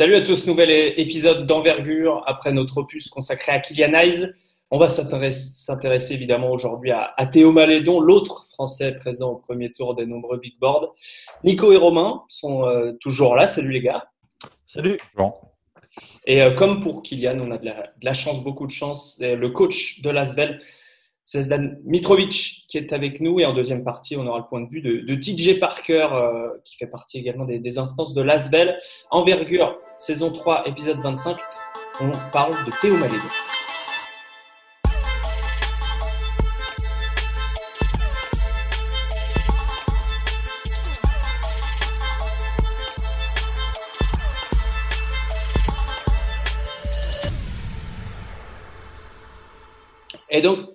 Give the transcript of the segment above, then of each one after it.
Salut à tous, nouvel épisode d'envergure après notre opus consacré à Kylian Hayes. On va s'intéresser évidemment aujourd'hui à, Théo Malédon, l'autre Français présent au premier tour des nombreux big boards. Nico et Romain sont euh, toujours là. Salut les gars. Salut. Et euh, comme pour Kylian, on a de la, chance, beaucoup de chance. Le coach de l'Asvel, Zvezdan Mitrovic qui est avec nous. Et en deuxième partie, on aura le point de vue de, TJ Parker, euh, qui fait partie également des, instances de l'Asvel. Envergure, saison 3, épisode 25. On parle de Théo Malédon. Et donc,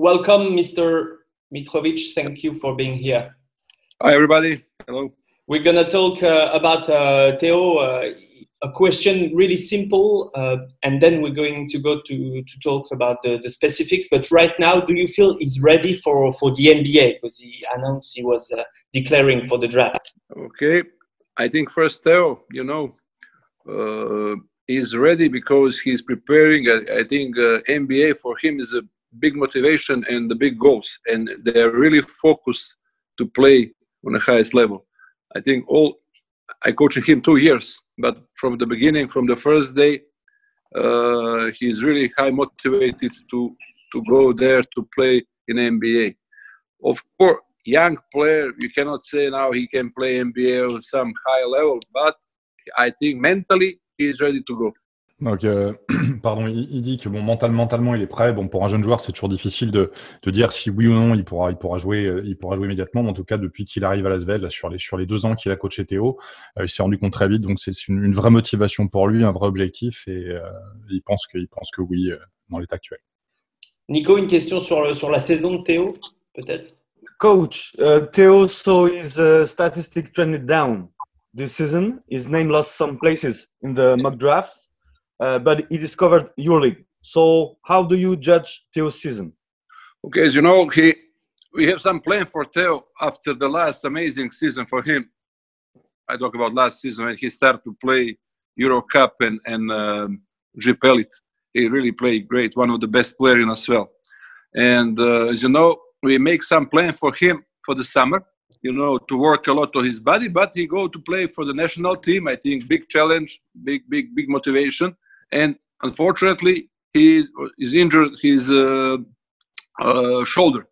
Welcome, Mr. Mitrovic. Thank you for being here. Hi, everybody. Hello. We're going to talk uh, about uh, Theo. Uh, a question really simple, uh, and then we're going to go to, to talk about the, the specifics. But right now, do you feel he's ready for, for the NBA? Because he announced he was uh, declaring for the draft. Okay. I think first, Theo, you know, uh, he's ready because he's preparing. I, I think NBA for him is a big motivation and the big goals, and they're really focused to play on the highest level. I think all I coached him two years, but from the beginning, from the first day, uh, he's really high motivated to to go there to play in NBA. Of course, young player, you cannot say now he can play NBA on some high level, but I think mentally he's ready to go. Donc, euh, pardon, il, dit que bon, mental, mentalement, il est prêt. Bon, pour un jeune joueur, c'est toujours difficile de, de, dire si oui ou non il pourra, il pourra jouer, euh, il pourra jouer immédiatement. Mais en tout cas, depuis qu'il arrive à Lasvel, sur les sur les deux ans qu'il a coaché Théo, euh, il s'est rendu compte très vite. Donc, c'est une, une, vraie motivation pour lui, un vrai objectif, et il pense que, il pense que oui dans l'état actuel. Nico, une question sur le, sur la saison de Théo, peut-être? Coach, uh, Théo saw his uh, statistics trended down this season. His name lost some places in the mock drafts. Uh, but he discovered EuroLeague. So how do you judge Theo's season? Okay, as you know, he we have some plan for Theo after the last amazing season for him. I talk about last season when he started to play Euro Cup and and um, He really played great, one of the best players in well. And uh, as you know, we make some plan for him for the summer. You know, to work a lot on his body, but he go to play for the national team. I think big challenge, big big big motivation and unfortunately he is injured his uh, uh, shoulder.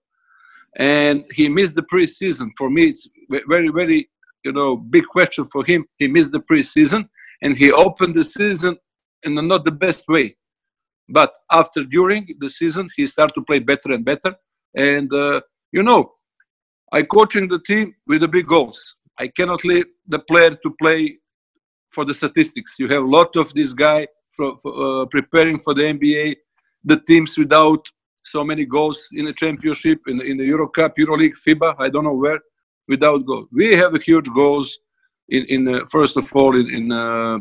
And he missed the preseason. For me it's very very you know big question for him. He missed the preseason and he opened the season in not the best way. But after during the season he started to play better and better. And uh, you know i coaching the team with the big goals. I cannot leave the player to play for the statistics. You have a lot of this guy for, for uh, preparing for the NBA, the teams without so many goals in the championship, in, in the Euro Cup, Euro League, FIBA, I don't know where, without goals. We have a huge goals in, in uh, first of all in in, uh,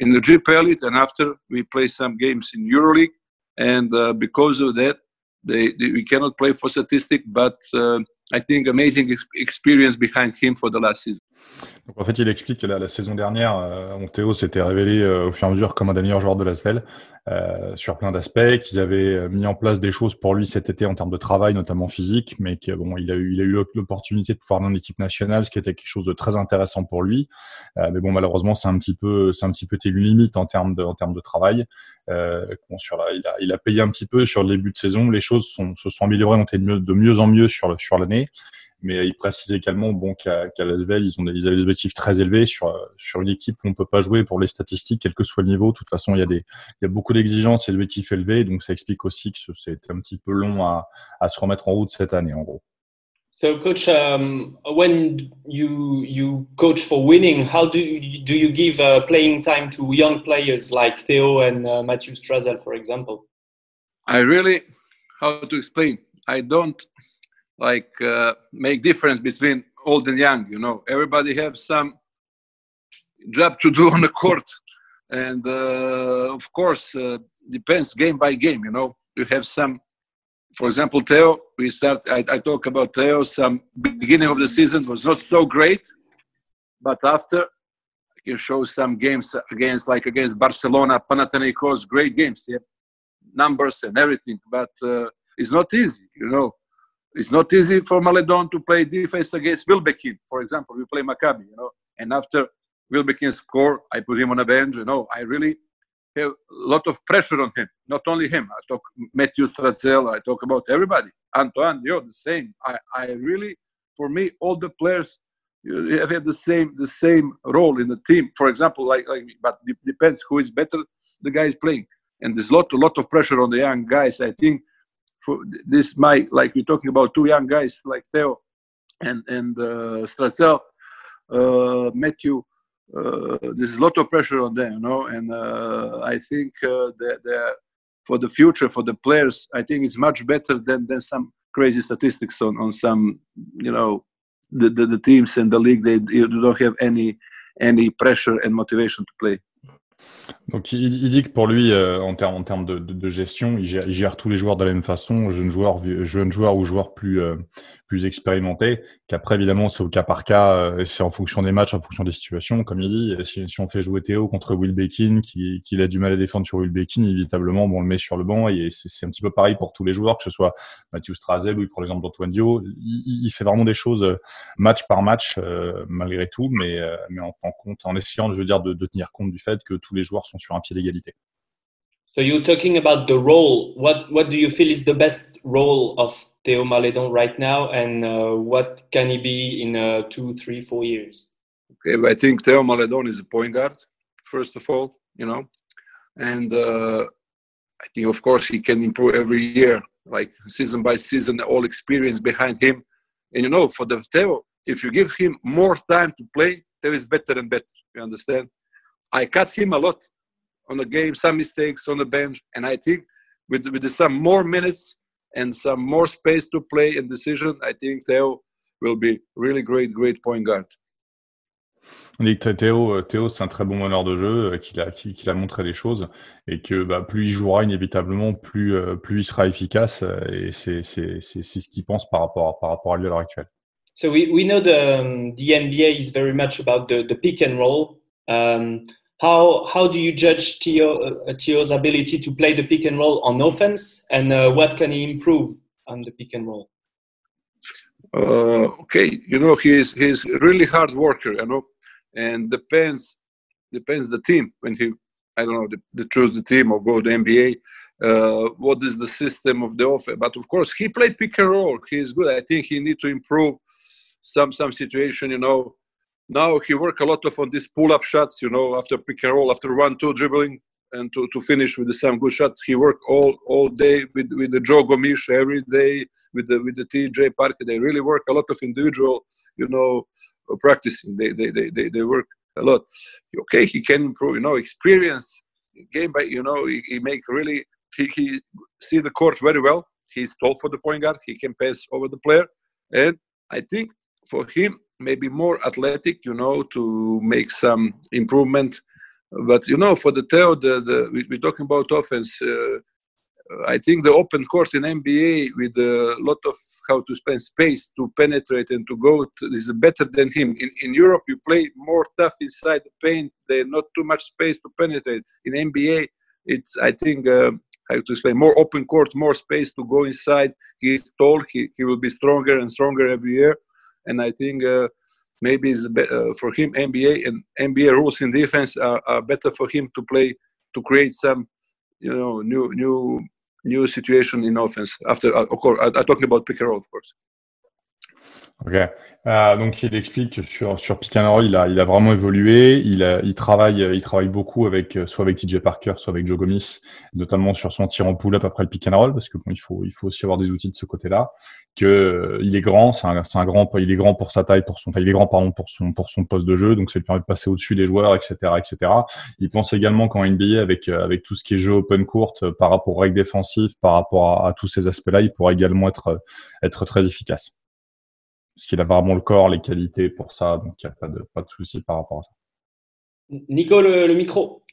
in the GP Elite, and after we play some games in EuroLeague, and uh, because of that, they, they, we cannot play for statistic, but uh, I think amazing experience behind him for the last season. En fait, il explique que la, saison dernière, euh, Théo s'était révélé euh, au fur et à mesure comme un des meilleurs joueurs de l'ASVEL euh, sur plein d'aspects, qu'ils avaient euh, mis en place des choses pour lui cet été en termes de travail, notamment physique, mais que bon, il a eu, l'opportunité de pouvoir dans l'équipe nationale, ce qui était quelque chose de très intéressant pour lui. Mais bon, malheureusement, c'est un petit peu, c'est un petit peu tes limites en termes de, en travail. il a, payé un petit peu sur le début de saison. Les choses se sont améliorées, ont été de mieux, en mieux sur l'année. Mais il précise également bon, qu'à qu l'Asvel, ils, ont des, ils avaient des objectifs très élevés sur, sur une équipe où on peut pas jouer pour les statistiques, quel que soit le niveau. De toute façon, il y a, des, il y a beaucoup d'exigences et d'objectifs élevés. Donc, ça explique aussi que c'est un petit peu long à, à se remettre en route cette année, en gros. So, coach, um, when you you coach for winning, how do you, do you give uh, playing time to young players like Theo and uh, Matthew Strazel, for example? I really, how to explain? I don't like uh, make difference between old and young you know everybody have some job to do on the court and uh, of course uh, depends game by game you know you have some for example Theo we start I, I talk about Theo some beginning of the season was not so great but after can show some games against like against Barcelona, Panathinaikos, great games, yeah, numbers and everything. But uh, it's not easy, you know. It's not easy for Maledon to play defense against Wilbekin, for example. We play Maccabi, you know, and after Wilbekin score, I put him on a bench. You know, I really have a lot of pressure on him. Not only him. I talk Matthew Strazel. I talk about everybody. Antoine, you're the same. I, I really, for me, all the players have the same the same role in the team. For example, like like, but depends who is better. The guy is playing, and there's lot a lot of pressure on the young guys. I think for this might like we're talking about two young guys like Theo and and uh, Strazel, uh, Matthew uh, there's a lot of pressure on them, you know, and uh, I think uh, that for the future for the players, I think it's much better than than some crazy statistics on on some, you know, the the, the teams and the league they don't have any any pressure and motivation to play. Donc il, dit que pour lui, euh, en termes de, gestion, il gère, il gère, tous les joueurs de la même façon, jeunes joueurs, jeunes joueurs ou joueurs plus euh, plus expérimentés. Qu'après évidemment c'est au cas par cas, euh, c'est en fonction des matchs, en fonction des situations. Comme il dit, si, si on fait jouer Théo contre Will Bekin, qui, qui a du mal à défendre sur Will Bekin, inévitablement bon, on le met sur le banc et c'est un petit peu pareil pour tous les joueurs, que ce soit Mathieu Strazel ou prend l'exemple d'Antoine Dio. Il, il, fait vraiment des choses euh, match par match malgré tout, mais mais en, en compte, en essayant, je veux dire, de tenir compte du fait que tous les joueurs sont sur un pied d'égalité. So you're talking about the role. What what do you feel is the best role of Theo Maledon right now, and uh, what can he be in uh, two, three, four years? Okay, I think Theo Maledon is a point guard first of all, you know, and uh, I think of course he can improve every year, like season by season, all experience behind him, and you know for the Theo, if you give him more time to play, Theo is better and better. You understand? I cut him a lot on the game, some mistakes on the bench, and I think with with some more minutes and some more space to play and decision, I think Theo will be really great, great point guard. On dit que Théo, Théo c'est un très bon meneur de jeu, qu'il a, qu'il a montré les choses, et que bah, plus il jouera inévitablement, plus, plus il sera efficace, et c'est, c'est, c'est, c'est ce qu'il pense par rapport, à, par rapport à lui à l'heure actuelle. So we, we know the, um, the NBA is very much about the, the pick and roll. Um, how how do you judge Theo, uh, Theo's ability to play the pick and roll on offense, and uh, what can he improve on the pick and roll? Uh, okay, you know he's he's really hard worker, you know, and depends depends the team when he I don't know the, the choose the team or go to NBA. Uh, what is the system of the offer? But of course, he played pick and roll. He's good. I think he need to improve some some situation. You know, now he work a lot of on these pull-up shots you know after pick and roll after one two dribbling and to, to finish with the some good shot. he work all all day with with the joe gomish every day with the with the tj parker they really work a lot of individual you know practicing. They they they, they, they work a lot. Okay he can improve you know experience game by you know he, he make really he, he see the court very well. He's tall for the point guard. He can pass over the player. And i think for him maybe more athletic, you know, to make some improvement. But you know, for the Theo, the, the we, are talking about offense. Uh, I think the open court in NBA with a lot of how to spend space to penetrate and to go to, is better than him. In, in Europe, you play more tough inside the paint. There's not too much space to penetrate. In NBA, it's I think uh, how to explain more open court, more space to go inside. He's tall. He he will be stronger and stronger every year and I think uh, maybe it's uh, for him NBA and NBA rules in defense are, are, better for him to play to create some you know new new new situation in offense after uh, of course I'm talking about pick and roll of course. Ok. Euh, donc il explique que sur sur pick and roll, il a il a vraiment évolué. Il a, il travaille il travaille beaucoup avec soit avec TJ Parker, soit avec Joe Gomis, notamment sur son tir en pull-up après le pick and roll, parce que bon, il faut il faut aussi avoir des outils de ce côté-là. Que euh, il est grand, c'est un, un grand, il est grand pour sa taille, pour son, enfin il est grand pardon pour son pour son poste de jeu, donc ça lui permet de passer au-dessus des joueurs, etc., etc. Il pense également qu'en NBA avec euh, avec tout ce qui est jeu open court euh, par rapport aux règles défensives, par rapport à, à tous ces aspects-là, il pourra également être être très efficace parce qu'il a vraiment le corps, les qualités pour ça, donc il n'y a pas de, pas de souci par rapport à ça. Nico, le, le micro.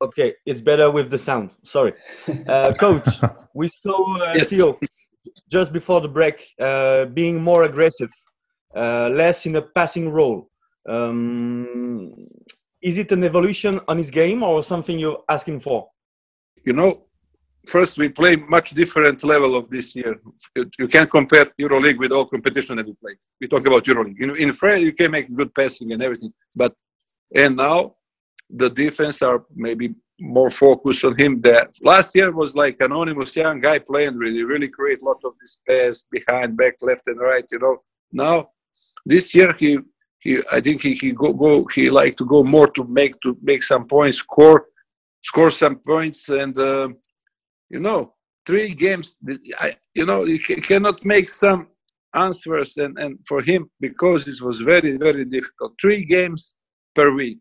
Okay, it's better with the sound. Sorry. Uh, coach, we saw uh, yes. Theo just before the break uh, being more aggressive, uh, less in a passing role. Um, is it an evolution on his game or something you're asking for? You know, first we play much different level of this year. You can't compare EuroLeague with all competition that we play. We talk about EuroLeague. In, in France, you can make good passing and everything, but and now the defense are maybe more focus on him. That last year was like anonymous young guy playing really, really create a lot of this pass behind, back, left, and right. You know, now this year he he I think he he go go he like to go more to make to make some points, score score some points, and uh, you know three games. I you know you cannot make some answers and and for him because it was very very difficult. Three games per week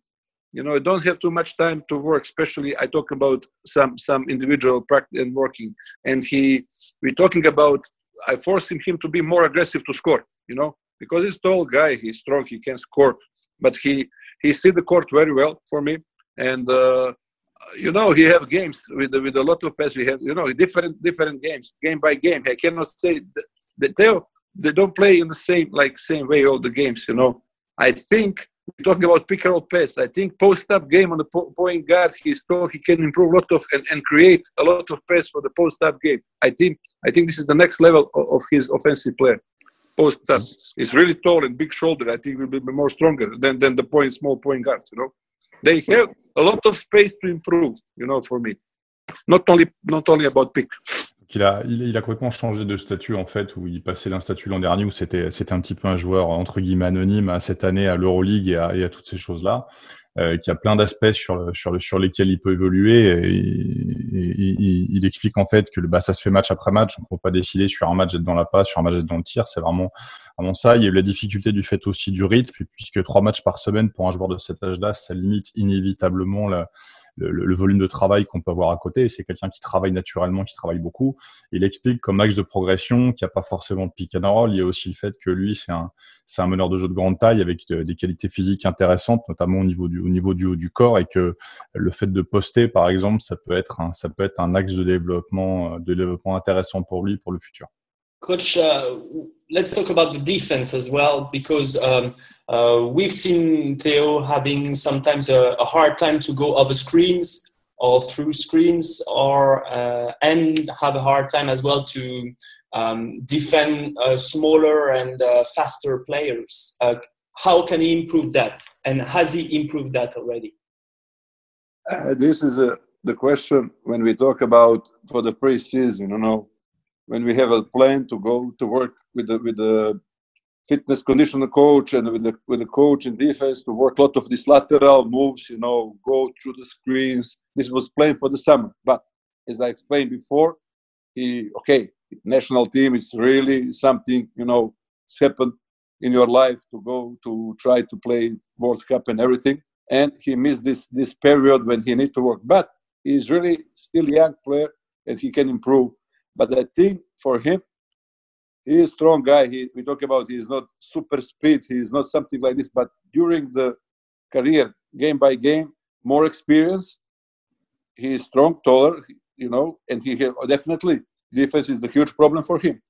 you know, I don't have too much time to work. Especially, I talk about some some individual practice and working, and he we're talking about. I forcing him to be more aggressive to score. You know, because he's tall guy, he's strong, he can score, but he he see the court very well for me, and uh, you know he have games with with a lot of pass. We have you know different different games, game by game. I cannot say that they they don't play in the same like same way all the games. You know, I think we're talking about pick and roll pass. I think post-up game on the point guard, he's told he can improve a lot of and, and create a lot of pass for the post-up game. I think I think this is the next level of, of his offensive player. Post-up, he's really tall and big shoulder. I think will be more stronger than, than the point small point guards. You know, they have a lot of space to improve. You know, for me, not only not only about pick. Il a, il, a complètement changé de statut en fait, où il passait d'un statut l'an dernier où c'était, c'était un petit peu un joueur entre guillemets anonyme à cette année à l'Euroleague et à, toutes ces choses-là, euh, qui a plein d'aspects sur, sur, sur lesquels il peut évoluer. Il, explique en fait que bah, ça se fait match après match, on ne peut pas décider sur un match être dans la passe, sur un match être dans le tir, c'est vraiment, vraiment ça. Il y a eu la difficulté du fait aussi du rythme, puisque trois matchs par semaine pour un joueur de cet âge-là, ça limite inévitablement la, le, le, volume de travail qu'on peut avoir à côté. C'est quelqu'un qui travaille naturellement, qui travaille beaucoup. Il explique comme axe de progression qu'il n'y a pas forcément de pick and roll. Il y a aussi le fait que lui, c'est un, c'est un meneur de jeu de grande taille avec des qualités physiques intéressantes, notamment au niveau du, au niveau du haut du corps, et que le fait de poster, par exemple, ça peut être un, ça peut être un axe de développement, de développement intéressant pour lui pour le futur. Coach, uh, let's talk about the defense as well, because um, uh, we've seen Theo having sometimes a, a, hard time to go over screens or through screens, or uh, and have a hard time as well to um, defend uh, smaller and uh, faster players. Uh, how can he improve that, and has he improved that already? this is a, the question when we talk about for the preseason. You know when we have a plan to go to work with the with the fitness conditioner coach and with the with the coach in defense to work a lot of these lateral moves, you know, go through the screens. This was planned for the summer, but as I explained before, he okay, national team is really something you know it's happened in your life to go to try to play World Cup and everything. And he missed this this period when he need to work, but he's really still a young player and he can improve but I think for him, he is a strong guy. He, we talk about he's not super speed. He's not something like this. But during the career, game by game, more experience. He is strong, taller, you know, and he definitely defense is the huge problem for him.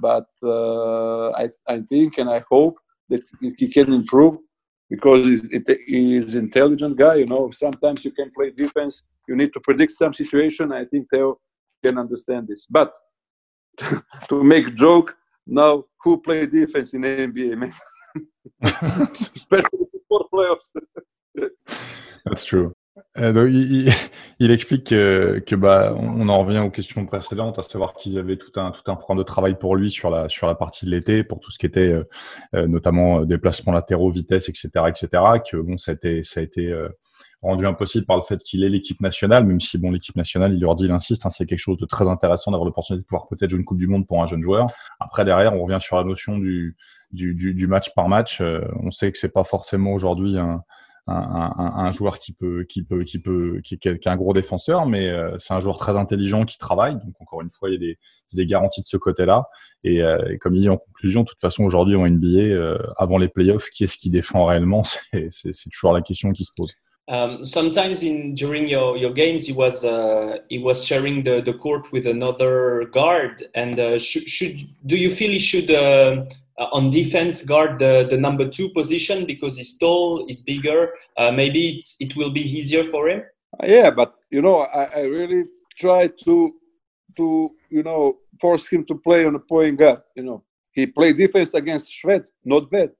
But uh, I, I think and I hope that he can improve because he's, he's intelligent guy. You know, sometimes you can play defense. You need to predict some situation. I think Theo can understand this. But to make joke, now who play defense in NBA, man? Especially for playoffs. That's true. Euh, donc, il, il, explique que, que, bah, on en revient aux questions précédentes, à savoir qu'ils avaient tout un, tout un programme de travail pour lui sur la, sur la partie de l'été, pour tout ce qui était euh, euh notamment euh, déplacements latéraux, vitesse, etc., etc., que bon, ça a été, ça a été euh, rendu impossible par le fait qu'il est l'équipe nationale, même si bon l'équipe nationale, il leur dit, il insiste, hein, c'est quelque chose de très intéressant d'avoir l'opportunité de pouvoir peut-être jouer une Coupe du Monde pour un jeune joueur. Après derrière, on revient sur la notion du, du, du, du match par match. Euh, on sait que c'est pas forcément aujourd'hui un, un, un, un, joueur qui peut, qui peut, qui peut, qui, est un gros défenseur, mais euh, c'est un joueur très intelligent qui travaille. Donc encore une fois, il y a des, des garanties de ce côté-là. Et, euh, comme il dit en conclusion, de toute façon aujourd'hui en NBA, euh, avant les playoffs, qui est-ce qui défend réellement? C'est toujours la question qui se pose. Um, sometimes in during your, your games, he was uh, he was sharing the, the court with another guard. And uh, should, should do you feel he should uh, uh, on defense guard the, the number two position because he's tall, he's bigger. Uh, maybe it will be easier for him. Yeah, but you know, I, I really try to to you know force him to play on a point guard. You know, he played defense against Shved, not bad.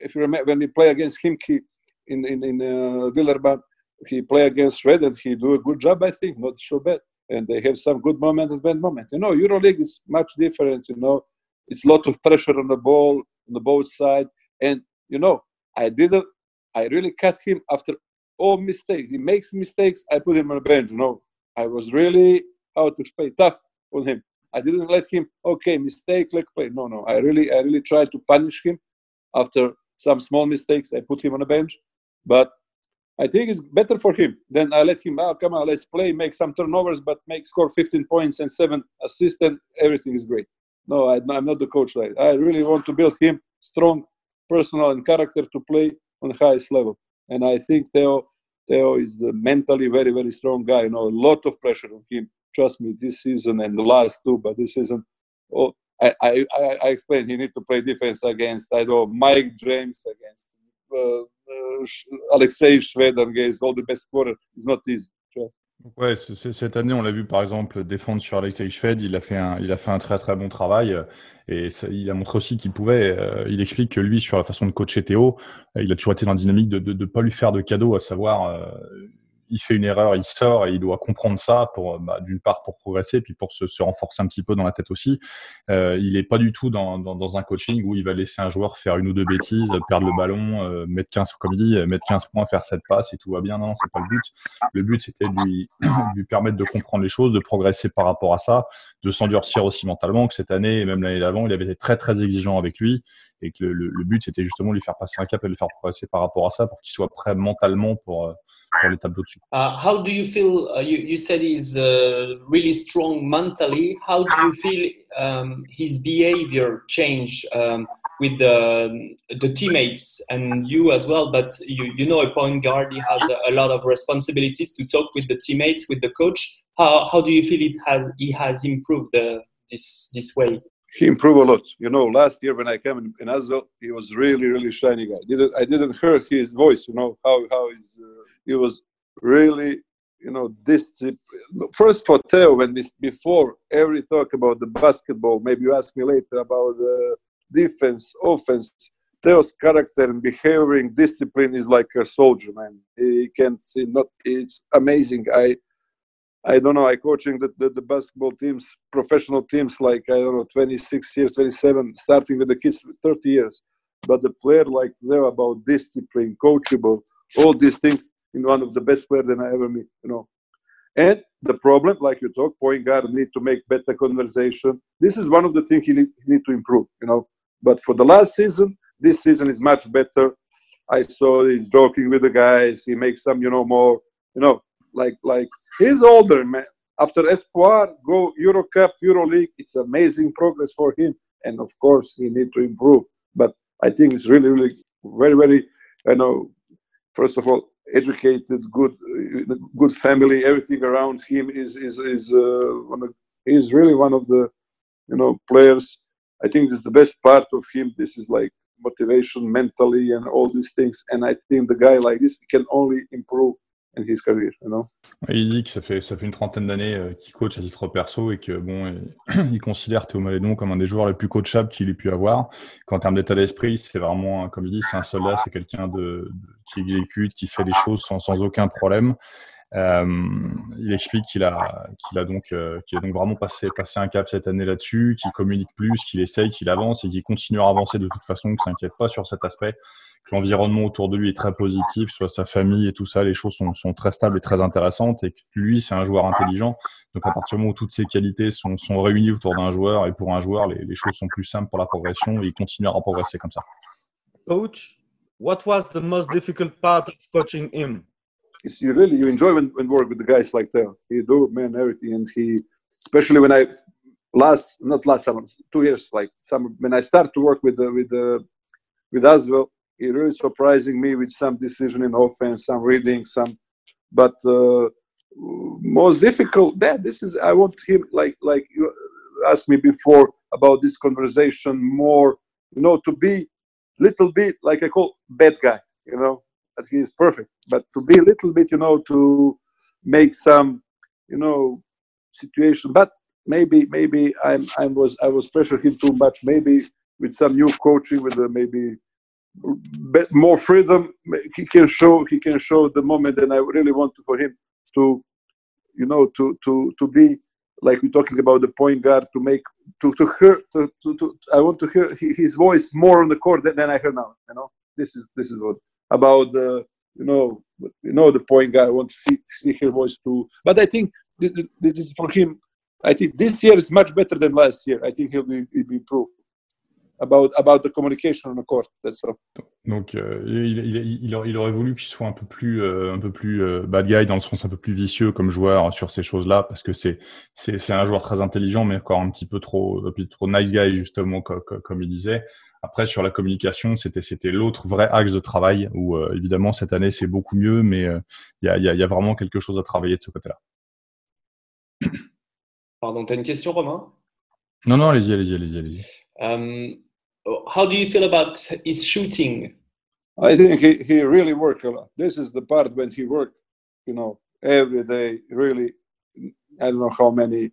If you remember when we play against him, he in in in uh, Villarban, he play against Shved and he do a good job. I think not so bad, and they have some good moment and bad moment. You know, EuroLeague is much different. You know, it's a lot of pressure on the ball on the both side, and you know, I didn't. I really cut him after all mistakes. He makes mistakes. I put him on the bench. You know, I was really how to play tough on him. I didn't let him. Okay, mistake, let play. No, no. I really, I really tried to punish him after some small mistakes. I put him on the bench, but I think it's better for him. Then I let him. Oh, come on, let's play. Make some turnovers, but make score 15 points and seven assists, and everything is great. No, I, am not the coach. Like I really want to build him strong, personal, and character to play on the highest level. And I think Theo Theo is the mentally very, very strong guy. You know, a lot of pressure on him. Trust me, this season and the last two, but this season, oh, I, I, I explained he need to play defense against, I don't know, Mike James, against uh, uh, Alexei Shved, against all the best scorers. It's not easy. Ouais, cette année, on l'a vu par exemple défendre sur Alexei Shved. Il a fait un, il a fait un très très bon travail et ça, il a montré aussi qu'il pouvait. Euh, il explique que lui, sur la façon de coacher Théo, il a toujours été dans la dynamique de ne pas lui faire de cadeaux, à savoir euh, il fait une erreur, il sort et il doit comprendre ça pour, bah, d'une part, pour progresser, puis pour se, se, renforcer un petit peu dans la tête aussi. Euh, il est pas du tout dans, dans, dans, un coaching où il va laisser un joueur faire une ou deux bêtises, perdre le ballon, euh, mettre 15, comme il dit, mettre 15 points, faire 7 passes et tout va bien. Non, c'est pas le but. Le but, c'était de lui, lui permettre de comprendre les choses, de progresser par rapport à ça, de s'endurcir aussi mentalement, que cette année et même l'année d'avant, il avait été très, très exigeant avec lui et que le, but, c'était justement de lui faire passer un cap et de le faire progresser par rapport à ça pour qu'il soit prêt mentalement pour, euh, pour les tableaux dessus. Uh, how do you feel? Uh, you, you said he's uh, really strong mentally. How do you feel um, his behavior change um, with the, the teammates and you as well? But you, you know, a point guard, he has a, a lot of responsibilities to talk with the teammates, with the coach. How, how do you feel it has, he has improved uh, this, this way? He improved a lot. You know, last year when I came in, in he was really, really shiny guy. Didn't I didn't hear his voice. You know how how uh, he was really you know discipline. First for Theo, when this before every talk about the basketball, maybe you ask me later about the defense, offense. Theo's character and behavior and discipline is like a soldier, man. He can see not. It's amazing. I I don't know. I coaching the, the, the, basketball teams, professional teams, like I don't know, 26 years, 27, starting with the kids 30 years. But the player like they're about discipline, coachable, all these things in one of the best players that I ever meet, you know. And the problem, like you talk, point guard need to make better conversation. This is one of the things he need, he need to improve, you know. But for the last season, this season is much better. I saw he's joking with the guys. He makes some, you know, more, you know, like like he's older man. After Espoir, go Euro Cup, Euro League. It's amazing progress for him, and of course he need to improve. But I think it's really, really very, very. You know, first of all, educated, good, good family. Everything around him is is is uh, of, he's really one of the you know players. I think this is the best part of him. This is like motivation mentally and all these things. And I think the guy like this can only improve Il dit que ça fait, ça fait une trentaine d'années euh, qu'il coach à titre perso et que bon, il considère Théo Malédon comme un des joueurs les plus coachables qu'il ait pu avoir. Qu'en termes d'état d'esprit, c'est vraiment, comme il dit, c'est un soldat, c'est quelqu'un de, qui exécute, qui fait des choses sans, sans aucun problème. Euh, il explique qu'il a, euh, donc vraiment passé, un cap cette année là-dessus, qu'il communique plus, qu'il essaye, qu'il avance et qu'il continuera à avancer de toute façon, qu'il s'inquiète pas sur cet aspect, que l'environnement autour de lui est très positif, soit sa famille et tout ça, les choses sont, très stables et très intéressantes et que lui, c'est un joueur intelligent. Donc à partir du moment où toutes ces qualités sont, sont réunies autour d'un joueur et pour un joueur, les, les choses sont plus simples pour la progression et il continuera à progresser comme ça. Coach, what was the most difficult part of coaching him? It's you really you enjoy when, when work with the guys like that. He do man everything, and he especially when I last not last summer two years like some when I start to work with the, with the with Aswell, he really surprising me with some decision in offense, some reading, some. But uh, most difficult that this is I want him like like you asked me before about this conversation more you know, to be little bit like I call bad guy, you know, that he is perfect, but to be a little bit, you know, to make some, you know, situation. But maybe, maybe I'm, I was, I was pressuring him too much. Maybe with some new coaching, with the maybe more freedom, he can show, he can show the moment. And I really want for him to, you know, to to to be like we're talking about the point guard to make to to hear to, to, to I want to hear his voice more on the court than, than I hear now. You know, this is this is what about the you know you know the point guard. I want to see see his voice too. But I think this, this is for him. I think this year is much better than last year. I think he'll be he'll be improved about about the communication on the court. That's all. Donc, euh, il, il, il, aurait voulu qu'il soit un peu plus, euh, un peu plus euh, bad guy dans le sens un peu plus vicieux comme joueur sur ces choses-là, parce que c'est c'est un joueur très intelligent, mais encore un petit peu trop, un peu trop nice guy justement, comme, comme il disait. Après, sur la communication, c'était c'était l'autre vrai axe de travail où euh, évidemment cette année c'est beaucoup mieux, mais euh, il y a, y, a, y, a, vraiment quelque chose à travailler de ce côté-là. Pardon, tu as une question, Romain? Non, non, allez-y, allez-y, allez-y, allez-y. Um, how do you feel about his shooting? I think he, he really worked a lot. This is the part when he worked, you know, every day. Really, I don't know how many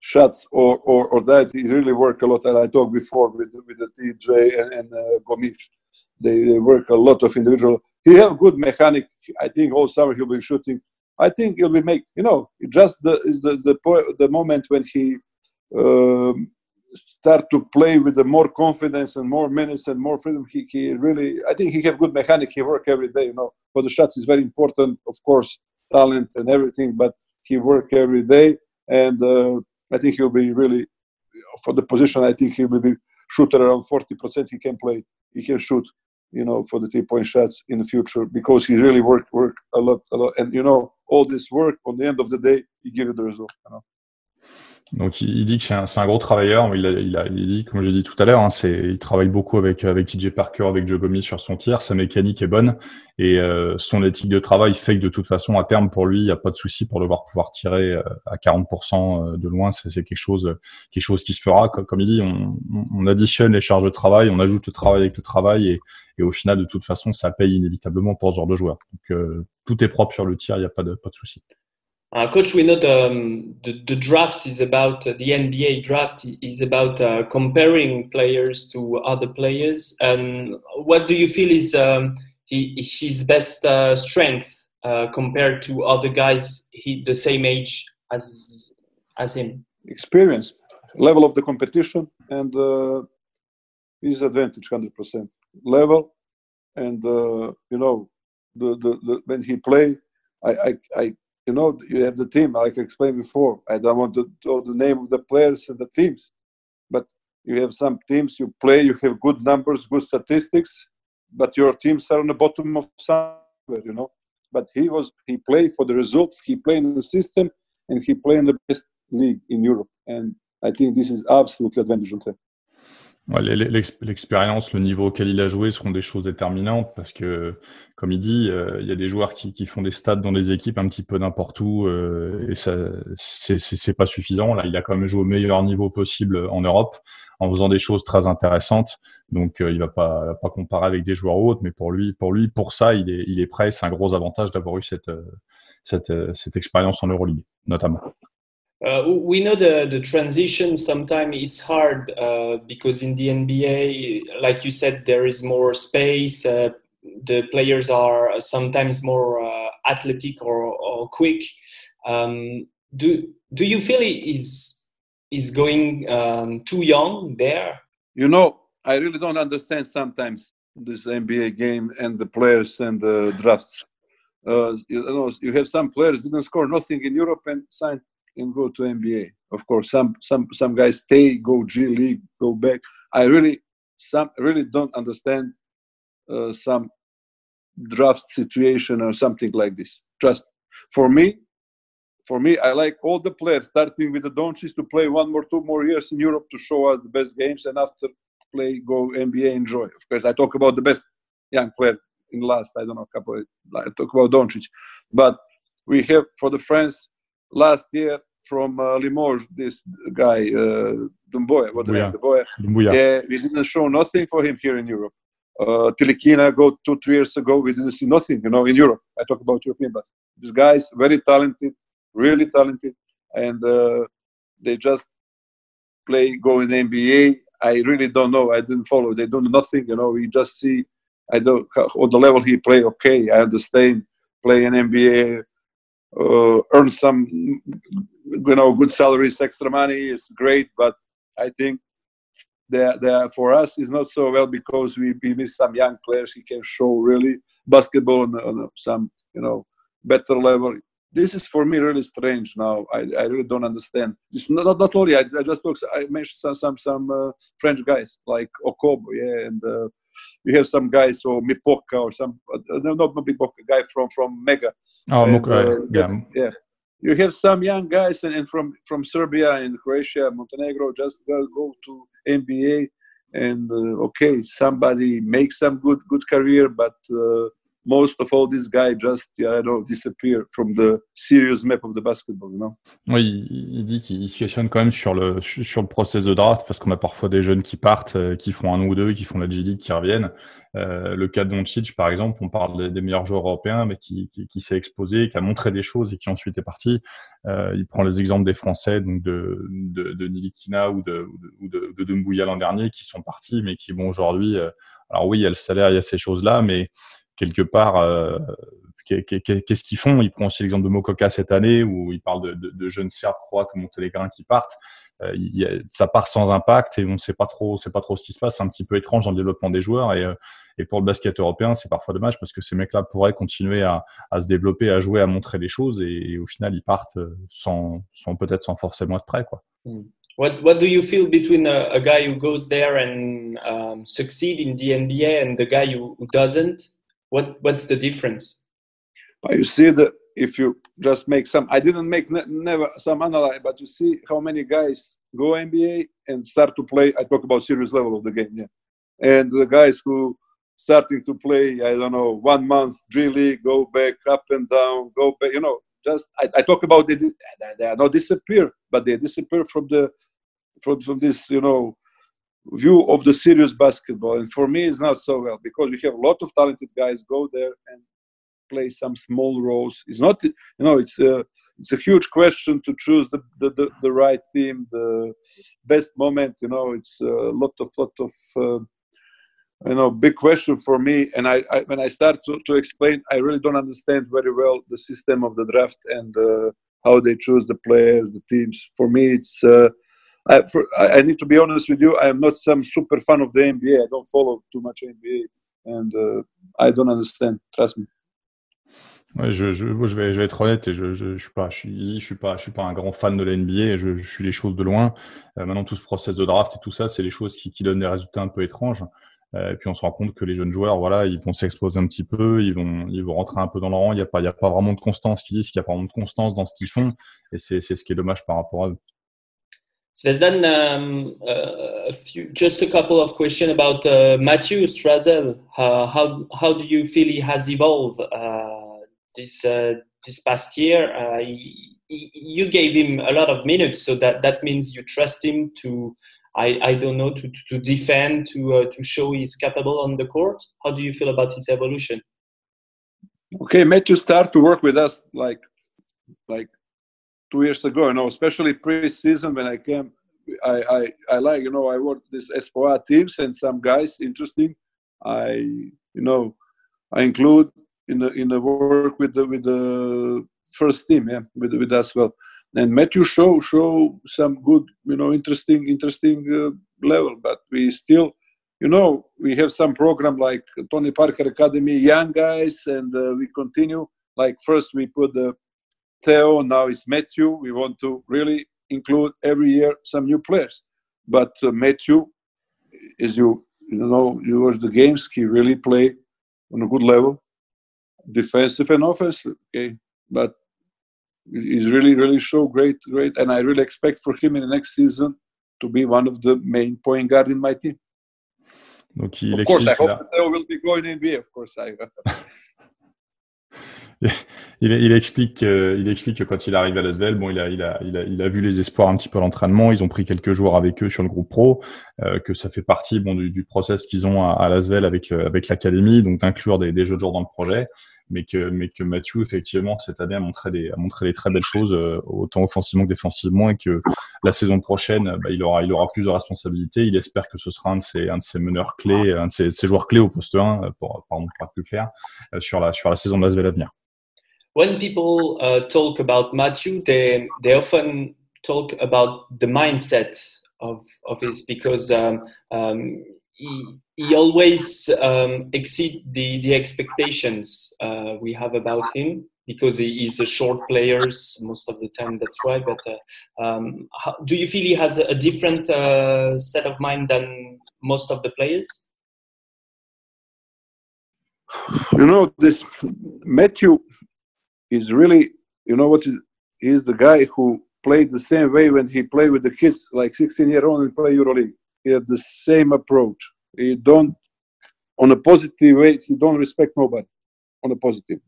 shots or, or, or that. He really work a lot. And I talked before with with the TJ and, and uh, Gomic. They, they work a lot of individual. He have good mechanic. I think all summer he'll be shooting. I think he'll be make. You know, just the is the the the moment when he um, start to play with the more confidence and more minutes and more freedom. He, he really, I think he have good mechanic. He work every day. You know, for the shots is very important, of course, talent and everything. But he work every day, and uh, I think he'll be really for the position. I think he will be shooter around forty percent. He can play. He can shoot. You know, for the three point shots in the future because he really work work a lot, a lot. And you know, all this work on the end of the day, he give you the result. You know. Donc il, dit que c'est un, un, gros travailleur. Il a, il a, il dit, comme j'ai dit tout à l'heure, hein, il travaille beaucoup avec avec TJ Parker, avec Joe Gomis sur son tir. Sa mécanique est bonne et euh, son éthique de travail fait que de toute façon à terme pour lui, il n'y a pas de souci pour devoir pouvoir tirer euh, à 40% euh, de loin. C'est, quelque chose quelque chose qui se fera. Comme, il dit, on, on, additionne les charges de travail, on ajoute le travail avec le travail et, au final de toute façon ça paye inévitablement pour ce genre de joueur. Donc tout est propre sur le tir, il n'y a pas de pas de souci. Uh, Coach, we know the, um, the, the, draft is about, uh, the NBA draft is about uh, comparing players to other players. And what do you feel is um, he, his best uh, strength uh, compared to other guys he, the same age as, as him? Experience, level of the competition, and uh, his advantage 100%. Level, and you know, the, the, the, when he play, I, I, I you know, you have the team, like I explained before. I don't want to know the name of the players and the teams, but you have some teams you play, you have good numbers, good statistics, but your teams are on the bottom of somewhere, you know. But he was, he played for the results, he played in the system, and he played in the best league in Europe. And I think this is absolutely L'expérience, le niveau auquel il a joué seront des choses déterminantes parce que, comme il dit, euh, il y a des joueurs qui, font des stats dans des équipes un petit peu n'importe où euh, et ça, c'est pas suffisant. Là, il a quand même joué au meilleur niveau possible en Europe en faisant des choses très intéressantes. Donc, euh, il va pas, pas comparer avec des joueurs autres, mais pour lui, pour lui, pour ça, il est, il est prêt. C'est un gros avantage d'avoir eu cette, cette, cette expérience en Euroleague, notamment. Uh, we know the, the transition sometimes it's hard uh, because in the NBA, like you said, there is more space. Uh, the players are sometimes more uh, athletic or, or quick. Um, do do you feel he is is going um, too young there? You know, I really don't understand sometimes this NBA game and the players and the drafts. Uh, you know, you have some players didn't score nothing in Europe and signed and go to NBA. Of course, some some some guys stay, go G League, go back. I really some really don't understand uh, some draft situation or something like this. Just for me, for me, I like all the players starting with the Doncic to play one more, two more years in Europe to show us the best games, and after play, go NBA, enjoy. Of course, I talk about the best young player in last, I don't know, couple. Of, I talk about Doncic, but we have for the friends last year from uh, Limoges, this guy uh, Dumboya, what? Dumbuya. Dumboya. Dumbuya. Yeah, we didn't show nothing for him here in Europe. Uh, Tilikina go two, three years ago, we didn't see nothing, you know, in Europe. I talk about European but This guy is very talented, really talented, and uh, they just play, go in the NBA. I really don't know. I didn't follow. They do nothing, you know. We just see. I don't on the level he play. Okay, I understand. Play in NBA, uh, earn some, you know, good salaries, extra money is great. But I think the, that for us is not so well because we, we miss some young players. He can show really basketball on, on some, you know, better level this is for me really strange now. I, I really don't understand. It's not not only I, I just talk. I mentioned some some some uh, French guys like Okobo, yeah, and uh, you have some guys or Mipoka or some uh, no not Mipoka guy from from Mega. Oh, And, uh, yeah. yeah. You have some young guys and, and from from Serbia and Croatia, Montenegro, just go, go to NBA and uh, okay, somebody makes some good good career, but uh, most of all, this guy just yeah, I don't disappear from the serious map of the basketball, you know? Oui, il, dit qu'il se questionne quand même sur le sur le process de draft parce qu'on a parfois des jeunes qui partent, euh, qui font un ou deux, qui font la G League, qui reviennent. Euh, le cas de Doncic, par exemple, on parle des, meilleurs joueurs européens, mais qui, qui, s'est exposé, qui a montré des choses et qui ensuite est parti. Euh, il prend les exemples des Français, donc de de, de ou de ou de, de, l'an dernier, qui sont partis, mais qui vont aujourd'hui. alors oui, il y a le salaire, il y a ces choses-là, mais quelque part, euh, qu'est- qu'est- qu'est-ce qu'ils font? Il prend aussi l'exemple de Mokoka cette année, où il parle de, de, de jeunes Serbes, Croates ou Monténégrins qui partent. Euh, ça part sans impact et on ne sait pas trop, c'est pas trop ce qui se passe. C'est un petit peu étrange dans le développement des joueurs et, euh, et pour le basket européen, c'est parfois dommage parce que ces mecs-là pourraient continuer à, à se développer, à jouer, à montrer des choses et, au final, ils partent sans, sans peut-être sans forcément être prêts, quoi. What What do you feel between a, a guy who goes there and um, succeed in the NBA and the guy who, who doesn't? What What's the difference? But you see that if you just make some, I didn't make ne- never some analyze, but you see how many guys go NBA and start to play. I talk about serious level of the game, yeah. And the guys who starting to play, I don't know, one month G go back up and down, go back. You know, just I, I talk about they they are not disappear, but they disappear from the from from this, you know, view of the serious basketball. And for me, it's not so well because we have a lot of talented guys go there and play some small roles. It's not, you know, it's a it's a huge question to choose the the, the, the right team, the best moment. You know, it's a lot of lot of uh, you know big question for me. And I, I when I start to, to explain, I really don't understand very well the system of the draft and uh, how they choose the players, the teams. For me, it's. Uh, I, for, I I need to be honest with you. I am not some super fan of the NBA. I don't follow too much NBA, and uh, I don't understand. Trust me. Je, je, vais, être honnête et je, je, suis pas, je suis, suis pas, un grand fan de la NBA. Je, suis les choses de loin. Euh, maintenant, tout ce process de draft et tout ça, c'est les choses qui, donnent des résultats un peu étranges. Euh, et puis on se rend compte que les jeunes joueurs, voilà, ils vont s'exposer un petit peu, ils vont, ils vont rentrer un peu dans le rang. Il n'y a pas, a pas vraiment de constance. Qui disent qu'il n'y a pas vraiment de constance dans ce qu'ils font, et c'est, c'est ce qui est dommage par rapport à eux. Zvezdan, um, uh, a few, just a couple of questions about uh, Matthew Strazel. Uh, how how do you feel he has evolved uh, this uh, this past year? Uh, he, he, you gave him a lot of minutes, so that, that means you trust him to, I, I don't know, to, to defend, to to show he's capable on the court. How do you feel about his evolution? Okay, Matthew started to work with us like like two years ago. You know, especially pre-season when I came. I, I, I like you know I worked this Espoa teams and some guys interesting. I you know I include in the in the work with the with the first team yeah with with us well. And Matthew show show some good you know interesting interesting uh, level, but we still you know, we have some program like Tony Parker Academy, young guys, and uh, we continue. Like first we put the Theo, now it's Matthew. We want to really include every year some new players. But uh, Matthew, as you you know, you watch the games, he really played on a good level, defensive and offensive. Okay, but he's really really show great great, and I really expect for him in the next season to be one of the main point guard in my team. Donc il Of course, I hope that Theo will be going in NBA. Of course, I. il, il, explique, il explique que quand il arrive à Lasvel, bon, il a, il a, il a, il a vu les espoirs un petit peu à l'entraînement. Ils ont pris quelques jours avec eux sur le groupe pro, euh, que ça fait partie bon du, du process qu'ils ont à, à Lasvel avec avec l'académie, donc d'inclure des, des jeux de jour dans le projet mais que, mais que Mathieu, effectivement, cette année a montré des, a montré des très belles choses, euh, autant offensivement que défensivement, et que la saison prochaine, bah, il, aura, il aura plus de responsabilités. Il espère que ce sera un de ses, un de ses meneurs clés, un de ses, ses joueurs clés au poste 1, euh, pour, pardon, pour être plus clair, euh, sur, la, sur la saison de l'Asvel à venir. When people uh, talk about Matthew, they, they often talk about the mindset of, of his because um, um, he, he always um, exceed the, the expectations uh, we have about him because he is a short player most of the time that's why but uh, um, how, do you feel he has a, different uh, set of mind than most of the players? You know this matthew is really you know what is he's the guy who played the same way when he played with the kids like 16 year old and play euroleague. He had the same approach he don't on a positive way he don't respect nobody on a positive.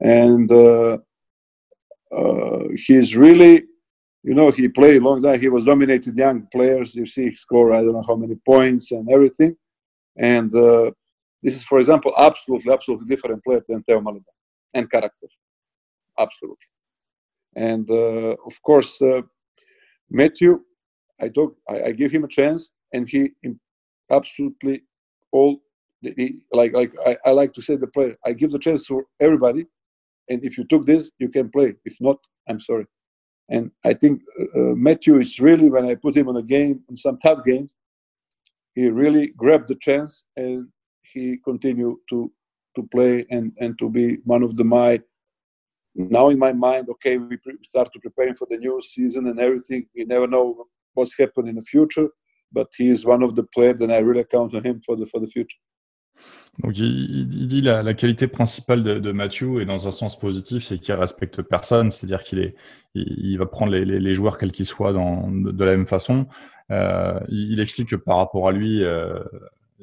And uh, uh, he's really you know he played long time. He was dominated young players. You see he scored i don't know how many points and everything. And uh, this is for example absolutely absolutely different player than Theo Malida and character. Absolutely. And uh, of course uh, Matthew I talk I, I give him a chance and he absolutely all like like I, I, like to say the player i give the chance for everybody and if you took this you can play if not i'm sorry. And i think uh, uh, matthew is really when i put him on a game on some tough games he really grabbed the chance and he continued to to play and and to be one of the my now in my mind okay we start to preparing for the new season and everything. We never know what's happening in the future but he is one of the players and I really count on him for the for the future. Donc il, dit la, la, qualité principale de, de Matthew et dans un sens positif, c'est qu'il respecte personne, c'est-à-dire qu'il est, il, va prendre les, joueurs quels qu'ils soient de, la même façon. Euh, il, il, explique que par rapport à lui, euh,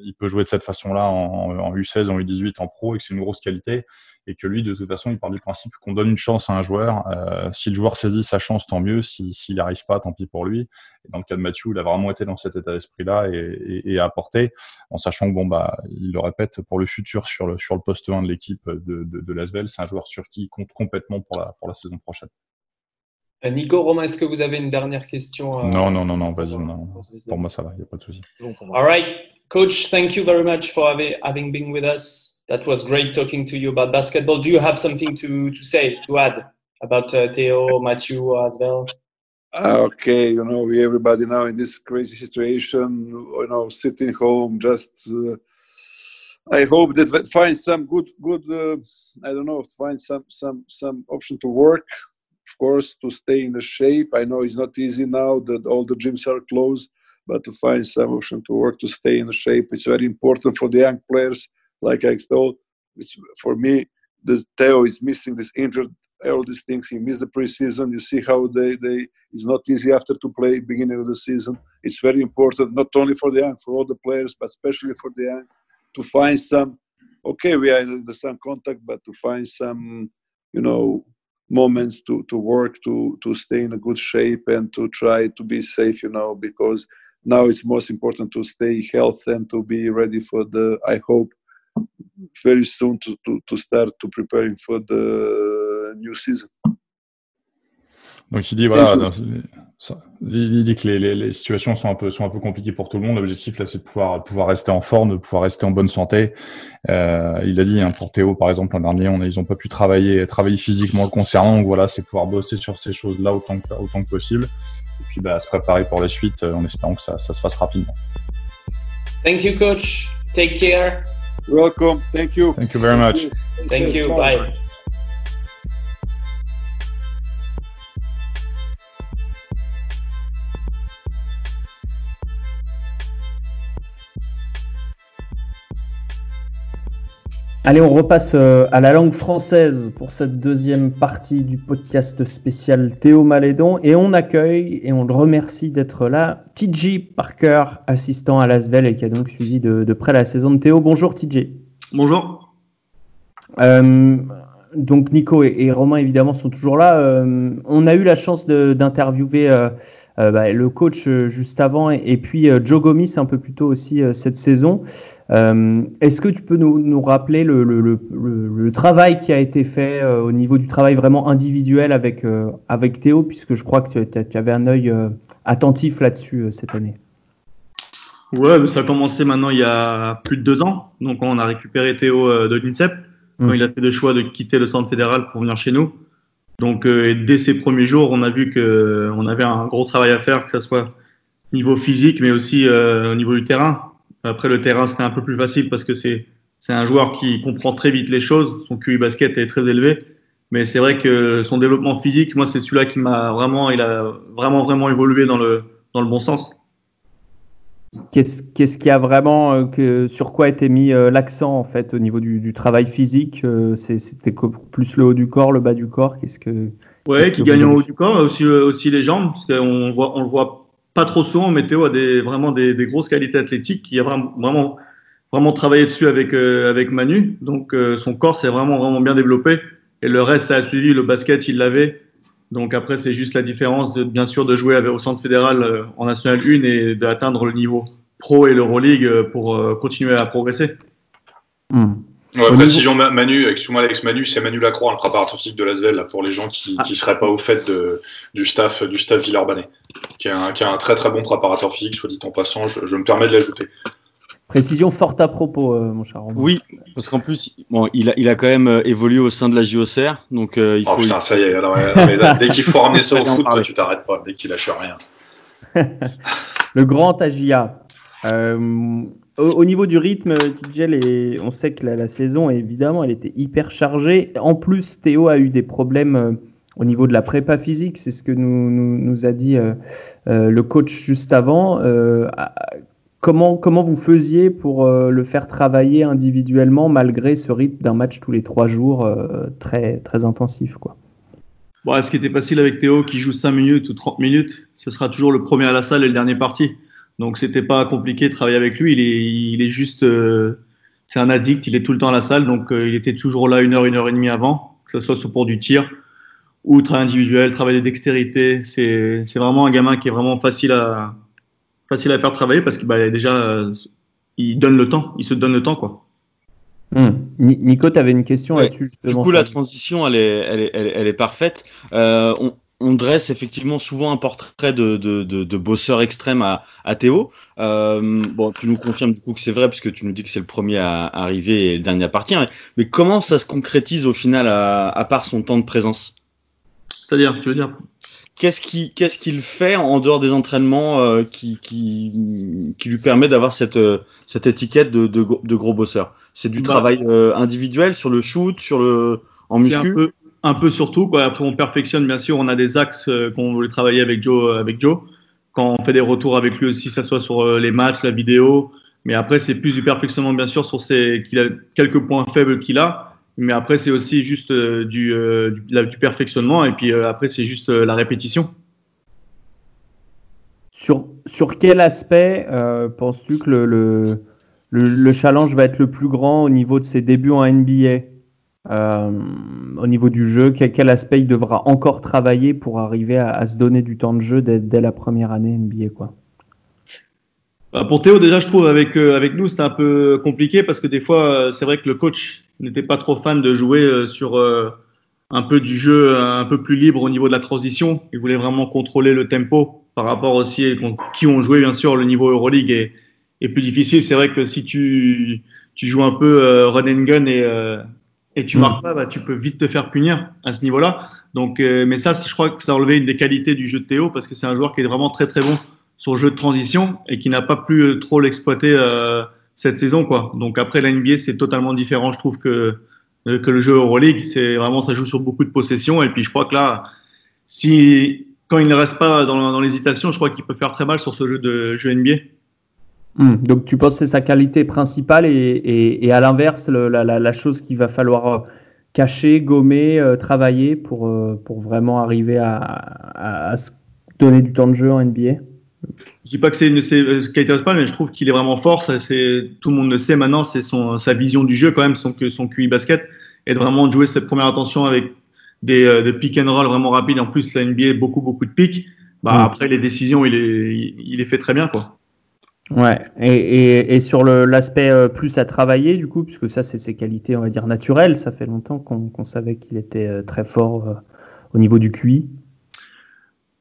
il peut jouer de cette façon-là en, en, U16, en U18, en pro, et que c'est une grosse qualité, et que lui, de toute façon, il part du principe qu'on donne une chance à un joueur. Euh, si le joueur saisit sa chance, tant mieux. S'il si, n'arrive pas, tant pis pour lui. Et dans le cas de Mathieu, il a vraiment été dans cet état d'esprit-là et, et, et, a apporté, en sachant que, bon, bah, il le répète, pour le futur, sur le, sur le poste 1 de l'équipe de, de, de Lasvel, c'est un joueur sur qui il compte complètement pour la, pour la saison prochaine. Euh, Nico, Romain, est-ce que vous avez une dernière question euh, Non, non, non, non, vas-y. Pour moi, ça va, il n'y a pas de souci. All right. Coach, thank you very much for having been with us. That was great talking to you about basketball. Do you have something to, to say, to add about uh, Theo, Matthew as well? Uh, okay, you know, we everybody now in this crazy situation, you know, sitting home, just. Uh, I hope that find some good, good. Uh, I don't know, find some, some, some option to work. Of course, to stay in the shape. I know it's not easy now that all the gyms are closed but to find some option to work to stay in shape. It's very important for the young players. Like I told, it's for me. The Theo is missing this injured, all these things. He missed the preseason. You see how they they. It's not easy after to play beginning of the season. It's very important not only for the young, for all the players, but especially for the young, to find some. Okay, we are in the some contact, but to find some, you know, moments to to work to to stay in a good shape and to try to be safe you know because now it's most important to stay healthy and to be ready for the i hope very soon to, to, to start to preparing for the new season donc il dit voilà il dit que les, les, les, situations sont un peu sont un peu compliquées pour tout le monde l'objectif là c'est de pouvoir pouvoir rester en forme de pouvoir rester en bonne santé euh, il a dit hein, pour Théo par exemple l'an dernier on a, ils ont pas pu travailler travailler physiquement le concernant donc voilà c'est pouvoir bosser sur ces choses là autant que autant que possible et puis bah, se préparer pour la suite euh, en espérant que ça, ça se fasse rapidement. Thank you, coach. Take care. Welcome. Thank you. Thank you very much. Thank you. Bye. Allez, on repasse euh, à la langue française pour cette deuxième partie du podcast spécial Théo Malédon et on accueille et on le remercie d'être là TJ Parker, assistant à Lasvel et qui a donc suivi de, de près la saison de Théo. Bonjour TJ. Bonjour. Euh, donc Nico et, Romain évidemment sont toujours là. Euh, on a eu la chance d'interviewer euh, bah, le coach juste avant et, puis Joe Gomis un peu plus tôt aussi cette saison. Est-ce que tu peux nous, rappeler le, travail qui a été fait au niveau du travail vraiment individuel avec, avec Théo, puisque je crois que tu avais un œil attentif là-dessus cette année? Ouais, ça a commencé maintenant il y a plus de deux ans. Donc on a récupéré Théo de l'INSEP quand il a fait le choix de quitter le centre fédéral pour venir chez nous. Donc, euh, dès ses premiers jours, on a vu qu'on euh, avait un gros travail à faire, que ce soit niveau physique, mais aussi euh, au niveau du terrain. Après, le terrain, c'était un peu plus facile parce que c'est un joueur qui comprend très vite les choses. Son QI basket est très élevé. Mais c'est vrai que son développement physique, moi, c'est celui-là qui m'a vraiment, il a vraiment, vraiment évolué dans le bon sens. Qu'est-ce qui a vraiment, euh, que, sur quoi a été mis euh, l'accent en fait au niveau du, travail physique euh, C'était plus le haut du corps, le bas du corps Qu'est-ce que Ouais, qui gagne en haut du corps, aussi aussi les jambes, parce qu'on voit, on le voit pas trop souvent. Météo a des, vraiment des, grosses qualités athlétiques, qui a vraiment vraiment, vraiment travaillé dessus avec avec Manu. Donc son corps s'est vraiment vraiment bien développé, et le reste ça a suivi. Le basket, il l'avait. Donc après, c'est juste la différence, de, bien sûr, de jouer au centre fédéral euh, en National 1 et d'atteindre le niveau pro et l'Euroleague euh, pour euh, continuer à progresser. Hmm. précision, Manu, excuse-moi Alex, Manu, c'est Manu Lacroix, le préparateur physique de l'Asvel, pour les gens qui ne ah. seraient pas au fait de, du staff du staff Villeurbanais, qui est, un, qui un très très bon préparateur physique, soit dit en passant, je me permets de l'ajouter. Précision forte à propos, euh, mon cher. Oui, parce qu'en plus, bon, il a, il a quand même euh, évolué au sein de la JOCR, donc euh, il oh, faut. putain, ça y est, dès qu'il faut ramener ça au foot, tu t'arrêtes pas, dès qu'il lâche rien. le grand Agia. au, niveau du rythme, TJ, on sait que la, saison, évidemment, elle était hyper chargée. En plus, Théo a eu des problèmes au niveau de la prépa physique, c'est ce que nous, nous, a dit le coach juste avant. Comment, vous faisiez pour euh, le faire travailler individuellement malgré ce rythme d'un match tous les trois jours euh, très, très intensif quoi? Bon, Ce qui était facile avec Théo qui joue 5 minutes ou 30 minutes, ce sera toujours le premier à la salle et le dernier parti. Donc c'était pas compliqué de travailler avec lui. Il est, il est juste, euh, c'est un addict, il est tout le temps à la salle, donc il était toujours là une heure, une heure et demie avant, que ce soit pour du tir ou travail individuel, travail de dextérité. C'est vraiment un gamin qui est vraiment facile à, facile à faire travailler parce que bah, déjà, euh, il donne le temps, il se donne le temps. quoi. Hmm. Nico, tu avais une question là-dessus. Du coup, la transition, elle est, elle est, elle est, parfaite. Euh, on, dresse effectivement souvent un portrait de, de, de, bosseur extrême à, à Théo. Euh, bon, tu nous confirmes du coup que c'est vrai, puisque tu nous dis que c'est le premier à arriver et le dernier à partir. Mais comment ça se concrétise au final, à, à part son temps de présence? C'est-à-dire, tu veux dire? Qu'est-ce qu'il qu'est-ce qu'il fait en dehors des entraînements euh, qui, qui, qui lui permet d'avoir cette euh, cette étiquette de, de, de gros bosseur? C'est du bah. travail euh, individuel sur le shoot, sur le en muscu. Un peu, un peu surtout. Quoi. Après, on perfectionne bien sûr. On a des axes qu'on voulait travailler avec Joe avec Joe. Quand on fait des retours avec lui aussi, ça soit sur les matchs, la vidéo. Mais après, c'est plus du perfectionnement bien sûr sur ses qu'il a quelques points faibles qu'il a mais après, c'est aussi juste euh, du, euh, du, perfectionnement et puis euh, après, c'est juste la répétition. Sur, sur quel aspect penses-tu que le, le, le, challenge va être le plus grand au niveau de ses débuts en NBA Au niveau du jeu, quel, quel, aspect il devra encore travailler pour arriver à, se donner du temps de jeu dès, dès la première année NBA quoi? Bah, pour Théo, déjà, je trouve avec, avec nous, c'était un peu compliqué parce que des fois, c'est vrai que le coach n'était pas trop fan de jouer euh, sur euh, un peu du jeu un peu plus libre au niveau de la transition. Il voulait vraiment contrôler le tempo par rapport aussi à qui ont joué, bien sûr, le niveau Euroleague est, est plus difficile. C'est vrai que si tu, tu joues un peu euh, run and gun et, et tu mm. marques pas, bah, tu peux vite te faire punir à ce niveau-là. Donc, mais ça, je crois que ça a enlevé une des qualités du jeu de Théo parce que c'est un joueur qui est vraiment très très bon sur le jeu de transition et qui n'a pas pu trop l'exploiter cette saison. Quoi. Donc après, la NBA, c'est totalement différent, je trouve, que, que le jeu Euroleague. C'est vraiment, ça joue sur beaucoup de possessions. Et puis, je crois que là, si, quand il ne reste pas dans, l'hésitation, je crois qu'il peut faire très mal sur ce jeu de NBA. Hmm. donc tu penses que c'est sa qualité principale et, et, à l'inverse, la, chose qu'il va falloir euh, cacher, gommer, euh, travailler pour, euh, pour vraiment arriver à, à, à, se donner du temps de jeu en NBA dis pas que c'est une qualité pas, mais je trouve qu'il est vraiment fort. Ça, c'est tout le monde le sait maintenant. C'est son sa vision du jeu quand même, son son QI basket. et de vraiment jouer cette première attention avec des, euh, des pick and roll vraiment rapides. En plus, la NBA, beaucoup, beaucoup de pics. Bah, Mm. Après, les décisions, il est, il, est fait très bien. Quoi. Ouais, et, et, et sur le- l'aspect euh, plus à travailler, du coup, puisque ça, c'est ses qualités, on va dire, naturelles, ça fait longtemps qu'on qu'on savait qu'il était euh, très fort au niveau du QI.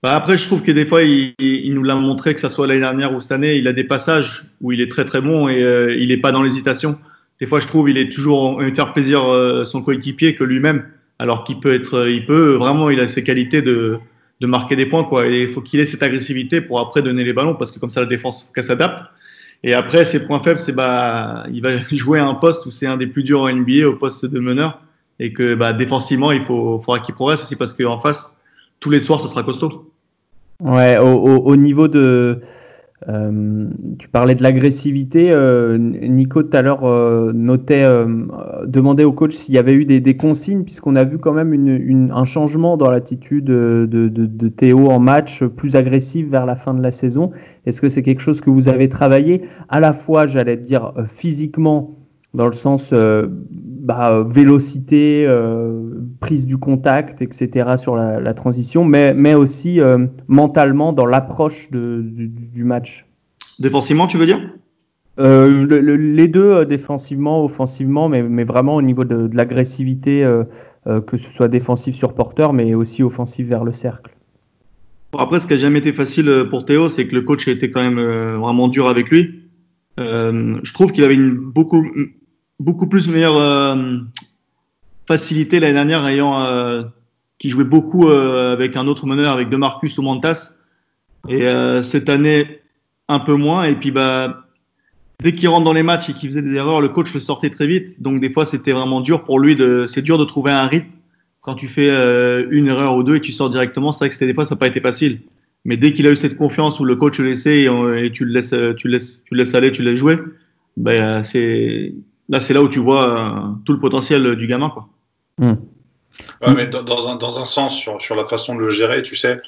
Bah, après, je trouve que des fois, il, il- nous l'a montré, que ça soit l'année dernière ou cette année, il a des passages où il est très très bon et euh, il n'est pas dans l'hésitation. Des fois, je trouve il est toujours il veut faire plaisir euh, son coéquipier que lui-même, alors qu'il peut être, il peut vraiment, il a ses qualités de, de marquer des points quoi. Il faut qu'il ait cette agressivité pour après donner les ballons parce que comme ça la défense qu'elle s'adapte. Et après, ses points faibles, c'est bah, il va jouer à un poste où c'est un des plus durs en NBA, au poste de meneur, et que bah, défensivement, il faut, faudra qu'il progresse aussi parce qu'en face, tous les soirs, ça sera costaud. Ouais, au, au, au niveau de. euh, tu parlais de l'agressivité. euh, Nico, tout à l'heure, euh, notait, euh, demandait au coach s'il y avait eu des, des consignes, puisqu'on a vu quand même une, une- un changement dans l'attitude de, de, de Théo en match, plus agressif vers la fin de la saison. Est-ce que c'est quelque chose que vous avez travaillé? À la fois, j'allais dire, euh, physiquement, dans le sens euh, bah, vélocité, euh, prise du contact, etc. sur la, la transition, mais, mais aussi euh, mentalement dans l'approche du, du match. Défensivement, tu veux dire? Euh, le- le- les deux, défensivement, offensivement, mais, mais vraiment au niveau de, de l'agressivité, que ce soit défensif sur porteur, mais aussi offensif vers le cercle. Bon, Après, ce qui n'a jamais été facile pour Théo, c'est que le coach a été quand même vraiment dur avec lui. Euh, je trouve qu'il avait une beaucoup, beaucoup plus meilleure euh, facilité l'année dernière, ayant euh, qui jouait beaucoup euh, avec un autre meneur, avec Demarcus ou Mantas. Et euh, cette année, un peu moins. Et puis, bah, dès qu'il rentre dans les matchs et qu'il faisait des erreurs, le coach le sortait très vite. Donc, des fois, c'était vraiment dur pour lui. De, c'est dur de trouver un rythme quand tu fais une erreur ou deux et tu sors directement. C'est vrai que c'était des fois, ça n'a pas été facile. Mais dès qu'il a eu cette confiance où le coach le laissait et, tu le laisses, tu laisses, tu laisses aller, tu le laisses jouer, ben, c'est, là, c'est là où tu vois euh, tout le potentiel du gamin, quoi. Ouais, mais dans, dans un, dans un sens, sur, sur la façon de le gérer, tu sais,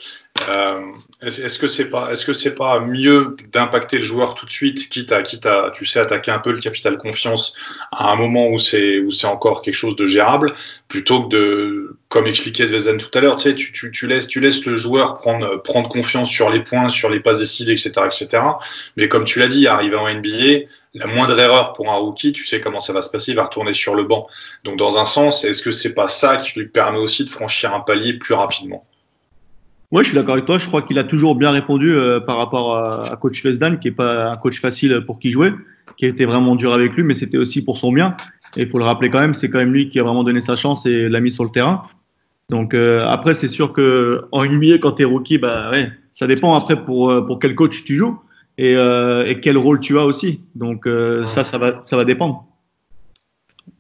euh, est-ce est-ce que c'est pas, est-ce que c'est pas mieux d'impacter le joueur tout de suite, quitte à, quitte à, tu sais, attaquer un peu le capital confiance à un moment où c'est, où c'est encore quelque chose de gérable, plutôt que de, comme expliquait Zvezdan tout à l'heure, tu sais, tu, tu, tu laisses, tu laisses le joueur prendre, prendre confiance sur les points, sur les passes décidées, etc., etc. Mais comme tu l'as dit, arrivé en NBA, la moindre erreur pour un rookie, tu sais comment ça va se passer, il va retourner sur le banc. Donc, dans un sens, est-ce que c'est pas ça qui lui permet aussi de franchir un palier plus rapidement? Ouais, je suis d'accord avec toi. Je crois qu'il a toujours bien répondu euh, par rapport à, coach Vesdan, qui est pas un coach facile pour qui jouer, qui a été vraiment dur avec lui, mais c'était aussi pour son bien. Et il faut le rappeler quand même, c'est quand même lui qui a vraiment donné sa chance et l'a mis sur le terrain. Donc euh, après, c'est sûr que NBA, quand t'es rookie, bah ouais, ça dépend après pour euh, pour quel coach tu joues et, euh, et quel rôle tu as aussi. Donc euh, ça, ça va ça va dépendre.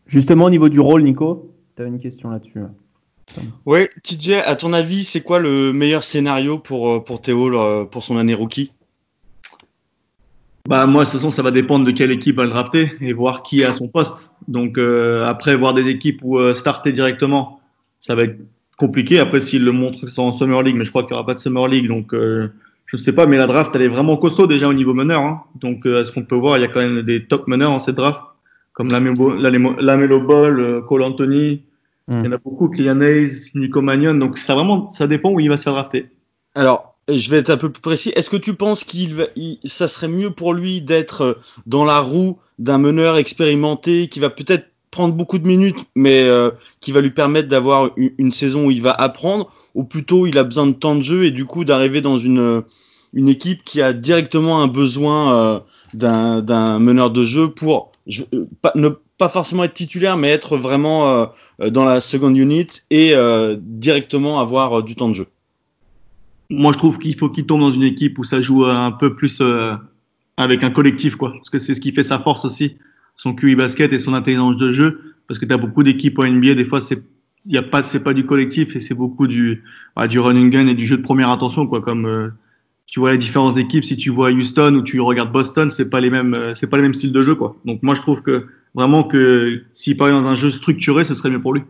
Justement, au niveau du rôle, Nico, tu as une question là-dessus. Ouais, TJ, à ton avis, c'est quoi le meilleur scénario pour, euh, pour Théo pour son année rookie? Bah moi, de toute façon, ça va dépendre de quelle équipe va le drafter et voir qui est à son poste. Donc euh, après, voir des équipes où euh, starter directement, ça va être compliqué. Après, s'il le montre en Summer League, mais je crois qu'il n'y aura pas de Summer League, donc euh, je sais pas. Mais la draft, elle est vraiment costaud déjà au niveau meneur. Hein. Donc, euh, ce qu'on peut voir, il y a quand même des top meneurs en cette draft, comme Lamelo, Ball, euh, Cole Anthony. Mm. Il y en a beaucoup, Kylian Hayes, Nico Magnon. Donc, ça vraiment, ça dépend où il va se faire drafter. Alors, je vais être un peu plus précis. Est-ce que tu penses qu'il va, il- ça serait mieux pour lui d'être euh, dans la roue d'un meneur expérimenté qui va peut-être prendre beaucoup de minutes, mais euh, qui va lui permettre d'avoir une, saison où il va apprendre, ou plutôt il a besoin de temps de jeu et du coup d'arriver dans une une équipe qui a directement un besoin euh, d'un meneur de jeu pour euh, ne pas forcément être titulaire, mais être vraiment euh, dans la second unit et directement avoir du temps de jeu. Moi, je trouve qu'il faut qu'il tombe dans une équipe où ça joue un peu plus avec un collectif, quoi. Parce que c'est ce qui fait sa force aussi, son QI basket et son intelligence de jeu. Parce que tu as beaucoup d'équipes en NBA, des fois, c'est y a pas, c'est pas du collectif et c'est beaucoup du, bah, du running gun et du jeu de première intention, quoi. Comme euh, tu vois les différences d'équipes, si tu vois Houston ou tu regardes Boston, c'est pas les mêmes, euh, c'est pas les mêmes styles de jeu, quoi. Donc moi, je trouve que vraiment que s'il parlait dans un jeu structuré, ce serait mieux pour lui.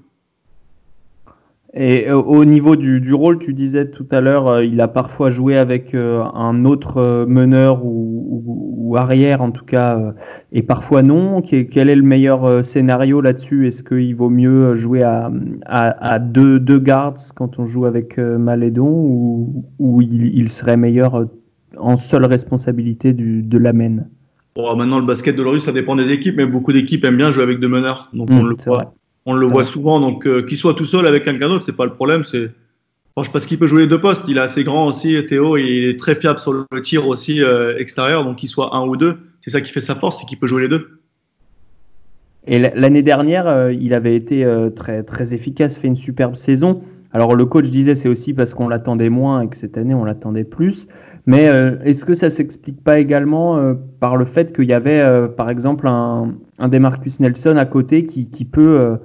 Et euh, au niveau du, rôle, tu disais tout à l'heure, euh, il a parfois joué avec euh, un autre meneur ou, arrière en tout cas, et parfois non. Quel est le meilleur scénario là-dessus? Est-ce qu'il vaut mieux jouer à, deux, deux, guards quand on joue avec Malédon ou, ou il, serait meilleur en seule responsabilité du, de l'amen bon, Maintenant, le basket de l'Orus, ça dépend des équipes, mais beaucoup d'équipes aiment bien jouer avec deux meneurs. Donc on mmh, le voit. On le voit souvent, donc euh, qu'il soit tout seul avec quelqu'un d'autre, c'est pas le problème. C'est Franchement, parce qu'il peut jouer les deux postes. Il est assez grand aussi, Théo, et il est très fiable sur le tir aussi euh, extérieur, donc qu'il soit un ou deux, c'est ça qui fait sa force, c'est qu'il peut jouer les deux. Et l'année dernière, euh, il avait été très, très efficace, fait une superbe saison. Alors le coach disait c'est aussi parce qu'on l'attendait moins et que cette année on l'attendait plus. Mais est-ce que ça s'explique pas également par le fait qu'il y avait par exemple un, un Demarcus Nelson à côté qui, qui peut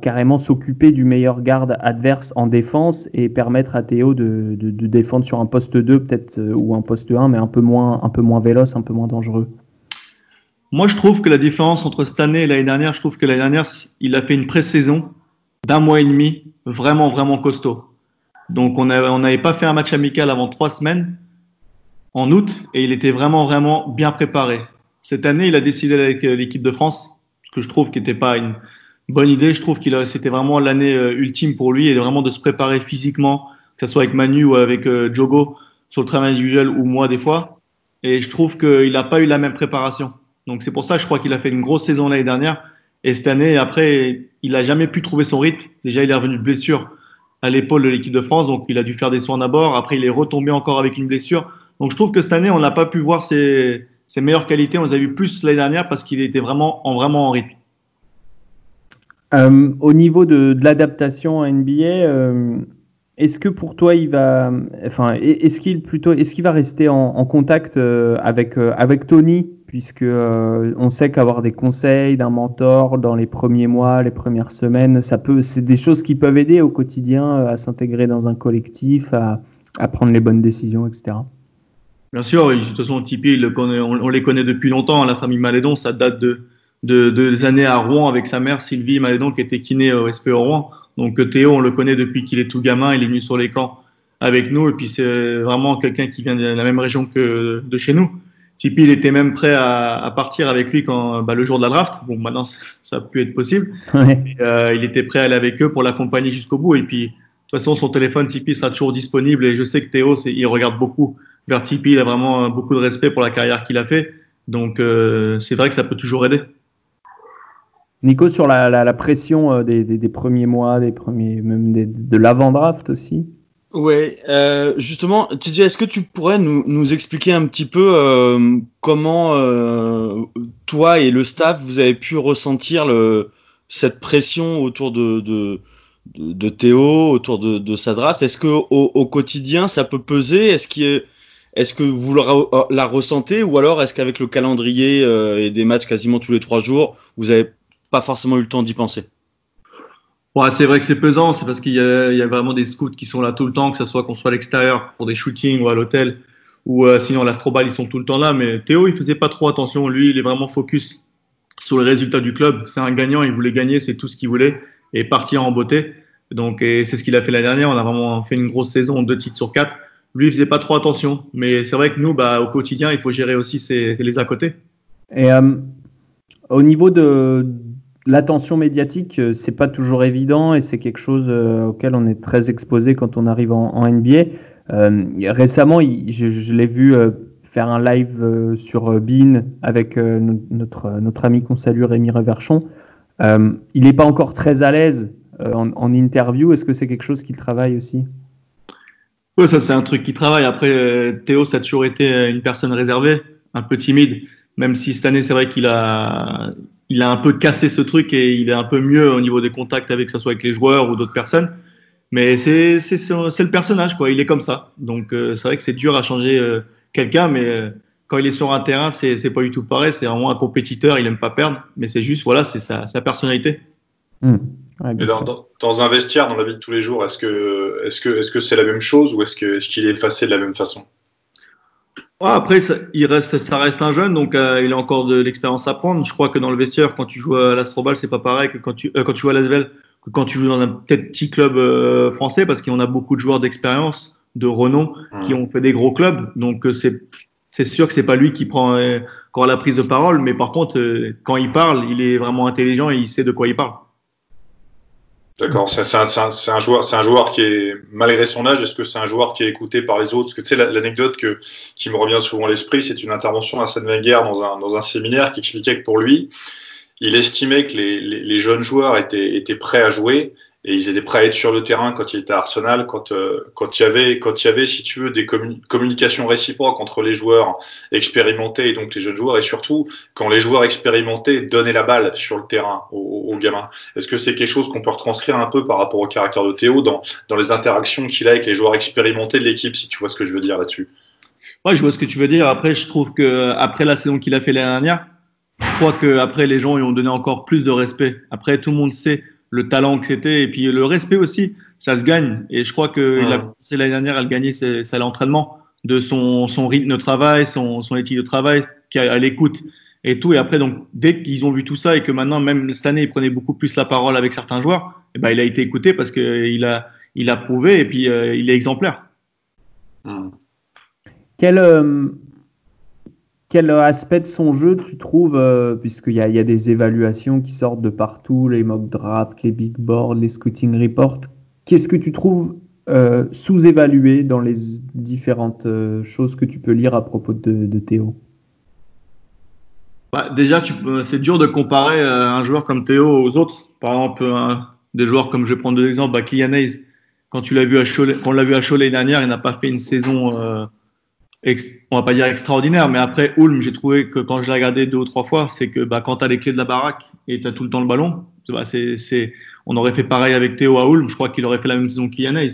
carrément s'occuper du meilleur garde adverse en défense et permettre à Théo de, défendre sur un poste 2 peut-être euh, ou un poste 1 mais un peu moins un peu moins véloce, un peu moins dangereux. Moi, je trouve que la différence entre cette année et l'année dernière, je trouve que l'année dernière, il a fait une pré-saison d'un mois et demi vraiment, vraiment costaud. Donc, on n'avait pas fait un match amical avant trois semaines en août et il était vraiment, vraiment bien préparé. Cette année, il a décidé avec euh, l'équipe de France, ce que je trouve qui n'était pas une, bonne idée. Je trouve qu'il c'était vraiment l'année euh, ultime pour lui et vraiment de se préparer physiquement, que ce soit avec Manu ou avec euh, Jogo sur le travail individuel ou moi des fois. Et je trouve qu'il n'a pas eu la même préparation. Donc c'est pour ça, je crois qu'il a fait une grosse saison l'année dernière. Et cette année, après, il n'a jamais pu trouver son rythme. Déjà, il est revenu de blessure à l'épaule de l'équipe de France, donc il a dû faire des soins d'abord. Après, il est retombé encore avec une blessure. Donc je trouve que cette année, on n'a pas pu voir ses, ses meilleures qualités. On les a vu plus l'année dernière parce qu'il était vraiment en, vraiment en rythme. Euh, au niveau de, l'adaptation à NBA, euh, est-ce que pour toi il va, enfin, est-ce qu'il plutôt, est-ce qu'il va rester en, contact euh, avec avec Tony, puisque on sait qu'avoir des conseils d'un mentor dans les premiers mois, les premières semaines, ça peut, c'est des choses qui peuvent aider au quotidien à s'intégrer dans un collectif, à, prendre les bonnes décisions, etc. Bien sûr, de toute façon, Tipeee, on, les connaît depuis longtemps. La famille Malédon, ça date de de deux années à Rouen avec sa mère Sylvie Malédon qui était kiné au SPO Rouen. Donc euh, Théo, on le connaît depuis qu'il est tout gamin, il est venu sur les camps avec nous et puis c'est vraiment quelqu'un qui vient de la même région que de chez nous. Tipeee, il était même prêt à, partir avec lui quand bah, le jour de la draft. Bon, maintenant ça a pu être possible. Euh, il était prêt à aller avec eux pour l'accompagner jusqu'au bout. Et puis de toute façon, son téléphone Tipeee sera toujours disponible et je sais que Théo, il regarde beaucoup vers Tipeee. Il a vraiment beaucoup de respect pour la carrière qu'il a fait. Donc euh, c'est vrai que ça peut toujours aider. Nico, sur la, pression euh, des, premiers mois, des premiers, même de l'avant-draft aussi? Ouais, euh, justement, TJ, est-ce que tu pourrais nous, expliquer un petit peu euh, comment toi et le staff vous avez pu ressentir le, cette pression autour de, de, Théo, autour de, sa draft? Est-ce que au, quotidien ça peut peser? Est-ce est, est-ce que vous la, ressentez? Ou alors est-ce qu'avec le calendrier et des matchs quasiment tous les trois jours, vous avez pas forcément eu le temps d'y penser. Ouais, c'est vrai que c'est pesant, c'est parce qu'il y, a vraiment des scouts qui sont là tout le temps, que ce soit qu'on soit à l'extérieur pour des shootings ou à l'hôtel, ou euh, sinon l'Astrobal, ils sont tout le temps là. Mais Théo, il faisait pas trop attention. Lui, il est vraiment focus sur les résultats du club. C'est un gagnant, il voulait gagner, c'est tout ce qu'il voulait, et partir en beauté. Donc, c'est ce qu'il a fait l'année dernière. On a vraiment fait une grosse saison, deux titres sur quatre. Lui, il faisait pas trop attention. Mais c'est vrai que nous, bah, au quotidien, il faut gérer aussi les à côté. Et euh, au niveau de, l'attention médiatique, euh, c'est pas toujours évident et c'est quelque chose euh, auquel on est très exposé quand on arrive en, NBA. Euh, récemment, je, l'ai vu faire un live sur Bean avec notre, notre ami qu'on salue, Rémi Reverchon. il n'est pas encore très à l'aise en, interview. Est-ce que c'est quelque chose qu'il travaille aussi? Oui, ça c'est un truc qui travaille. Après, Théo, ça a toujours été une personne réservée, un peu timide. Même si cette année, c'est vrai qu'il a, il a un peu cassé ce truc et il est un peu mieux au niveau des contacts avec que ce soit avec les joueurs ou d'autres personnes. Mais c'est le personnage, quoi. Il est comme ça. Donc euh, c'est vrai que c'est dur à changer euh, quelqu'un, mais euh, quand il est sur un terrain, c'est pas du tout pareil. C'est vraiment un compétiteur, il aime pas perdre, mais c'est juste, voilà, c'est sa, sa, personnalité. Hmm. dans, un vestiaire, dans la vie de tous les jours, est-ce que est-ce que est-ce que c'est la même chose ou est-ce que est-ce qu'il est effacé de la même façon? Après, ça, il reste, ça reste un jeune, donc euh, il a encore de l'expérience à prendre. Je crois que dans le vestiaire, quand tu joues à l'Astrobal, c'est pas pareil que quand tu, euh, quand tu joues à l'Asvel que quand tu joues dans un petit club français, parce qu'on a beaucoup de joueurs d'expérience, de renom, qui ont fait des gros clubs. Donc c'est c'est sûr que c'est pas lui qui prend encore la prise de parole, mais par contre, quand il parle, il est vraiment intelligent et il sait de quoi il parle. D'accord, c'est un, joueur, c'est un joueur qui est malgré son âge. Est-ce que c'est un joueur qui est écouté par les autres? Parce que tu sais l'anecdote que qui me revient souvent à l'esprit, c'est une intervention à Wenger dans un dans un séminaire qui expliquait que pour lui, il estimait que les, les, les jeunes joueurs étaient étaient prêts à jouer, et ils étaient prêts à être sur le terrain quand il était à Arsenal, quand euh, quand il y avait quand il y avait si tu veux des communications réciproques entre les joueurs expérimentés et donc les jeunes joueurs et surtout quand les joueurs expérimentés donnaient la balle sur le terrain aux, aux gamins. Est-ce que c'est quelque chose qu'on peut retranscrire un peu par rapport au caractère de Théo dans dans les interactions qu'il a avec les joueurs expérimentés de l'équipe si tu vois ce que je veux dire là-dessus? Ouais, je vois ce que tu veux dire. Après, je trouve que après la saison qu'il a fait l'année dernière, je crois que après les gens lui ont donné encore plus de respect. Après, tout le monde sait le talent que c'était et puis le respect aussi, ça se gagne. Et je crois que c'est l'année dernière, elle gagnait c'est l'entraînement de son, son rythme de travail, son, son éthique de travail, qui à l'écoute et tout. Et après, donc, dès qu'ils ont vu tout ça et que maintenant, même cette année, il prenait beaucoup plus la parole avec certains joueurs, et eh ben, il a été écouté parce qu'il a, il a prouvé et puis euh, il est exemplaire. Quel, euh, quel aspect de son jeu tu trouves, euh, puisqu'il y, a des évaluations qui sortent de partout, les mock drafts, les big boards, les scouting reports. Qu'est-ce que tu trouves euh, sous-évalué dans les différentes euh, choses que tu peux lire à propos de, Théo? Bah, Déjà, c'est dur de comparer un joueur comme Théo aux autres. Par exemple, des joueurs comme je vais prendre deux exemples, bah, Kylian Hayes, quand tu vu à Cholet, quand on l'a vu à Cholet dernière, il n'a pas fait une saison on va pas dire extraordinaire, mais après Ulm, j'ai trouvé que quand je l'ai regardé deux ou trois fois, c'est que bah, quand tu as les clés de la baraque et tu as tout le temps le ballon, on aurait fait pareil avec Théo à Ulm, je crois qu'il aurait fait la même saison qu'Yanez.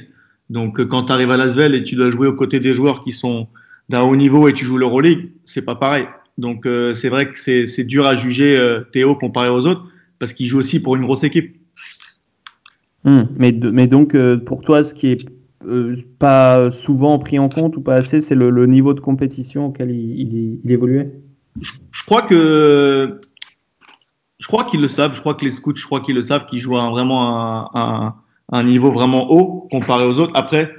Donc euh, quand tu arrives à Lasvel et tu dois jouer aux côtés des joueurs qui sont d'un haut niveau et tu joues l'Euroleague, c'est pas pareil. Donc euh, c'est vrai que c'est, dur à juger euh, Théo comparé aux autres parce qu'il joue aussi pour une grosse équipe. Hmm. mais, mais donc pour toi, ce qui est euh, pas souvent pris en compte ou pas assez, c'est le, niveau de compétition auquel il, évoluait? Je, crois que je crois qu'ils le savent. Je crois que les scouts, je crois qu'ils le savent, qu'ils jouent vraiment un, un, niveau vraiment haut comparé aux autres. Après,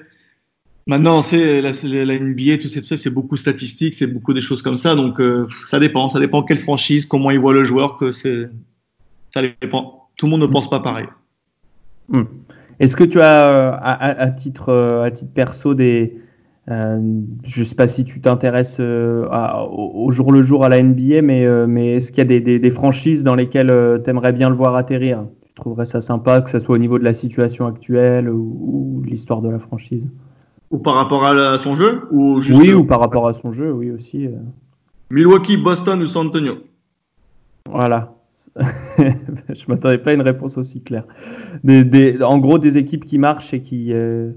maintenant, c'est la, la, NBA, tout ça, c'est beaucoup statistique, c'est beaucoup des choses comme ça. Donc, euh, ça dépend. Ça dépend quelle franchise, comment ils voient le joueur, que c'est. Ça dépend. Tout le monde ne pense pas pareil. Hmm. Est-ce que tu as, euh, à, titre, euh, à titre perso, des. Euh, je ne sais pas si tu t'intéresses au, jour le jour à la NBA, mais, mais est-ce qu'il y a des, franchises dans lesquelles tu aimerais bien le voir atterrir? Tu trouverais ça sympa, que ce soit au niveau de la situation actuelle ou, de l'histoire de la franchise? Ou par rapport à, son jeu? Ou Oui, ou par rapport à son jeu, oui aussi. Milwaukee, Boston ou San Antonio? Voilà. je m'attendais pas à une réponse aussi claire. Des, en gros, des équipes qui marchent et qui, euh,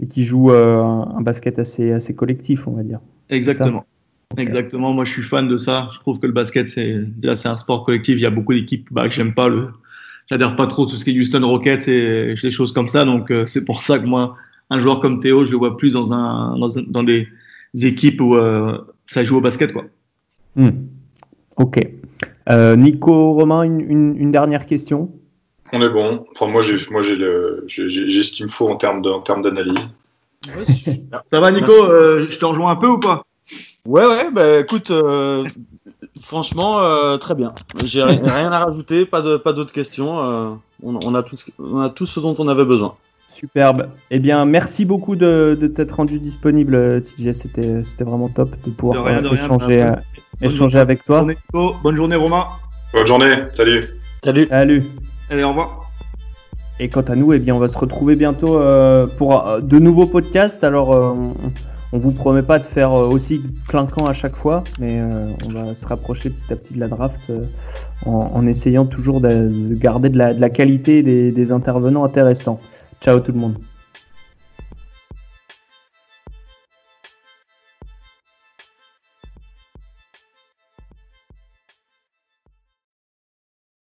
et qui jouent euh, un basket assez, assez collectif, on va dire. Exactement. Exactement. Moi, je suis fan de ça. Je trouve que le basket, c'est c'est un sport collectif. Il y a beaucoup d'équipes bah, que j'aime pas. Le, j'adhère pas trop tout ce qui est Houston Rockets et des choses comme ça. Donc, euh, c'est pour ça que moi, un joueur comme Théo, je le vois plus dans un, dans, dans des équipes où ça joue au basket, quoi. Hmm. Ok. Euh, Nico, Romain, une, dernière question? On est bon. Enfin, moi, j'ai, moi, j'ai, le, j'ai, ce qu'il me faut en termes, de, en termes d'analyse. Ça va, Nico euh, Je te rejoins un peu ou pas? Ouais, ouais, bah écoute, euh, franchement, très bien. J'ai rien à rajouter, pas, de, pas d'autres questions. On, a tout, on a tout ce dont on avait besoin. Superbe. Eh bien, merci beaucoup de, t'être rendu disponible, TJ. C'était, c'était vraiment top de pouvoir échanger, échanger avec toi. Bonne journée, Romain. Bonne journée. Salut. Salut. Salut. Allez, au revoir. Et quant à nous, eh bien, on va se retrouver bientôt euh, pour euh, de nouveaux podcasts. Alors, euh, on, vous promet pas de faire aussi clinquant à chaque fois, mais on va se rapprocher petit à petit de la draft en, essayant toujours de, garder de la, qualité des, des intervenants intéressants. Ciao tout le monde.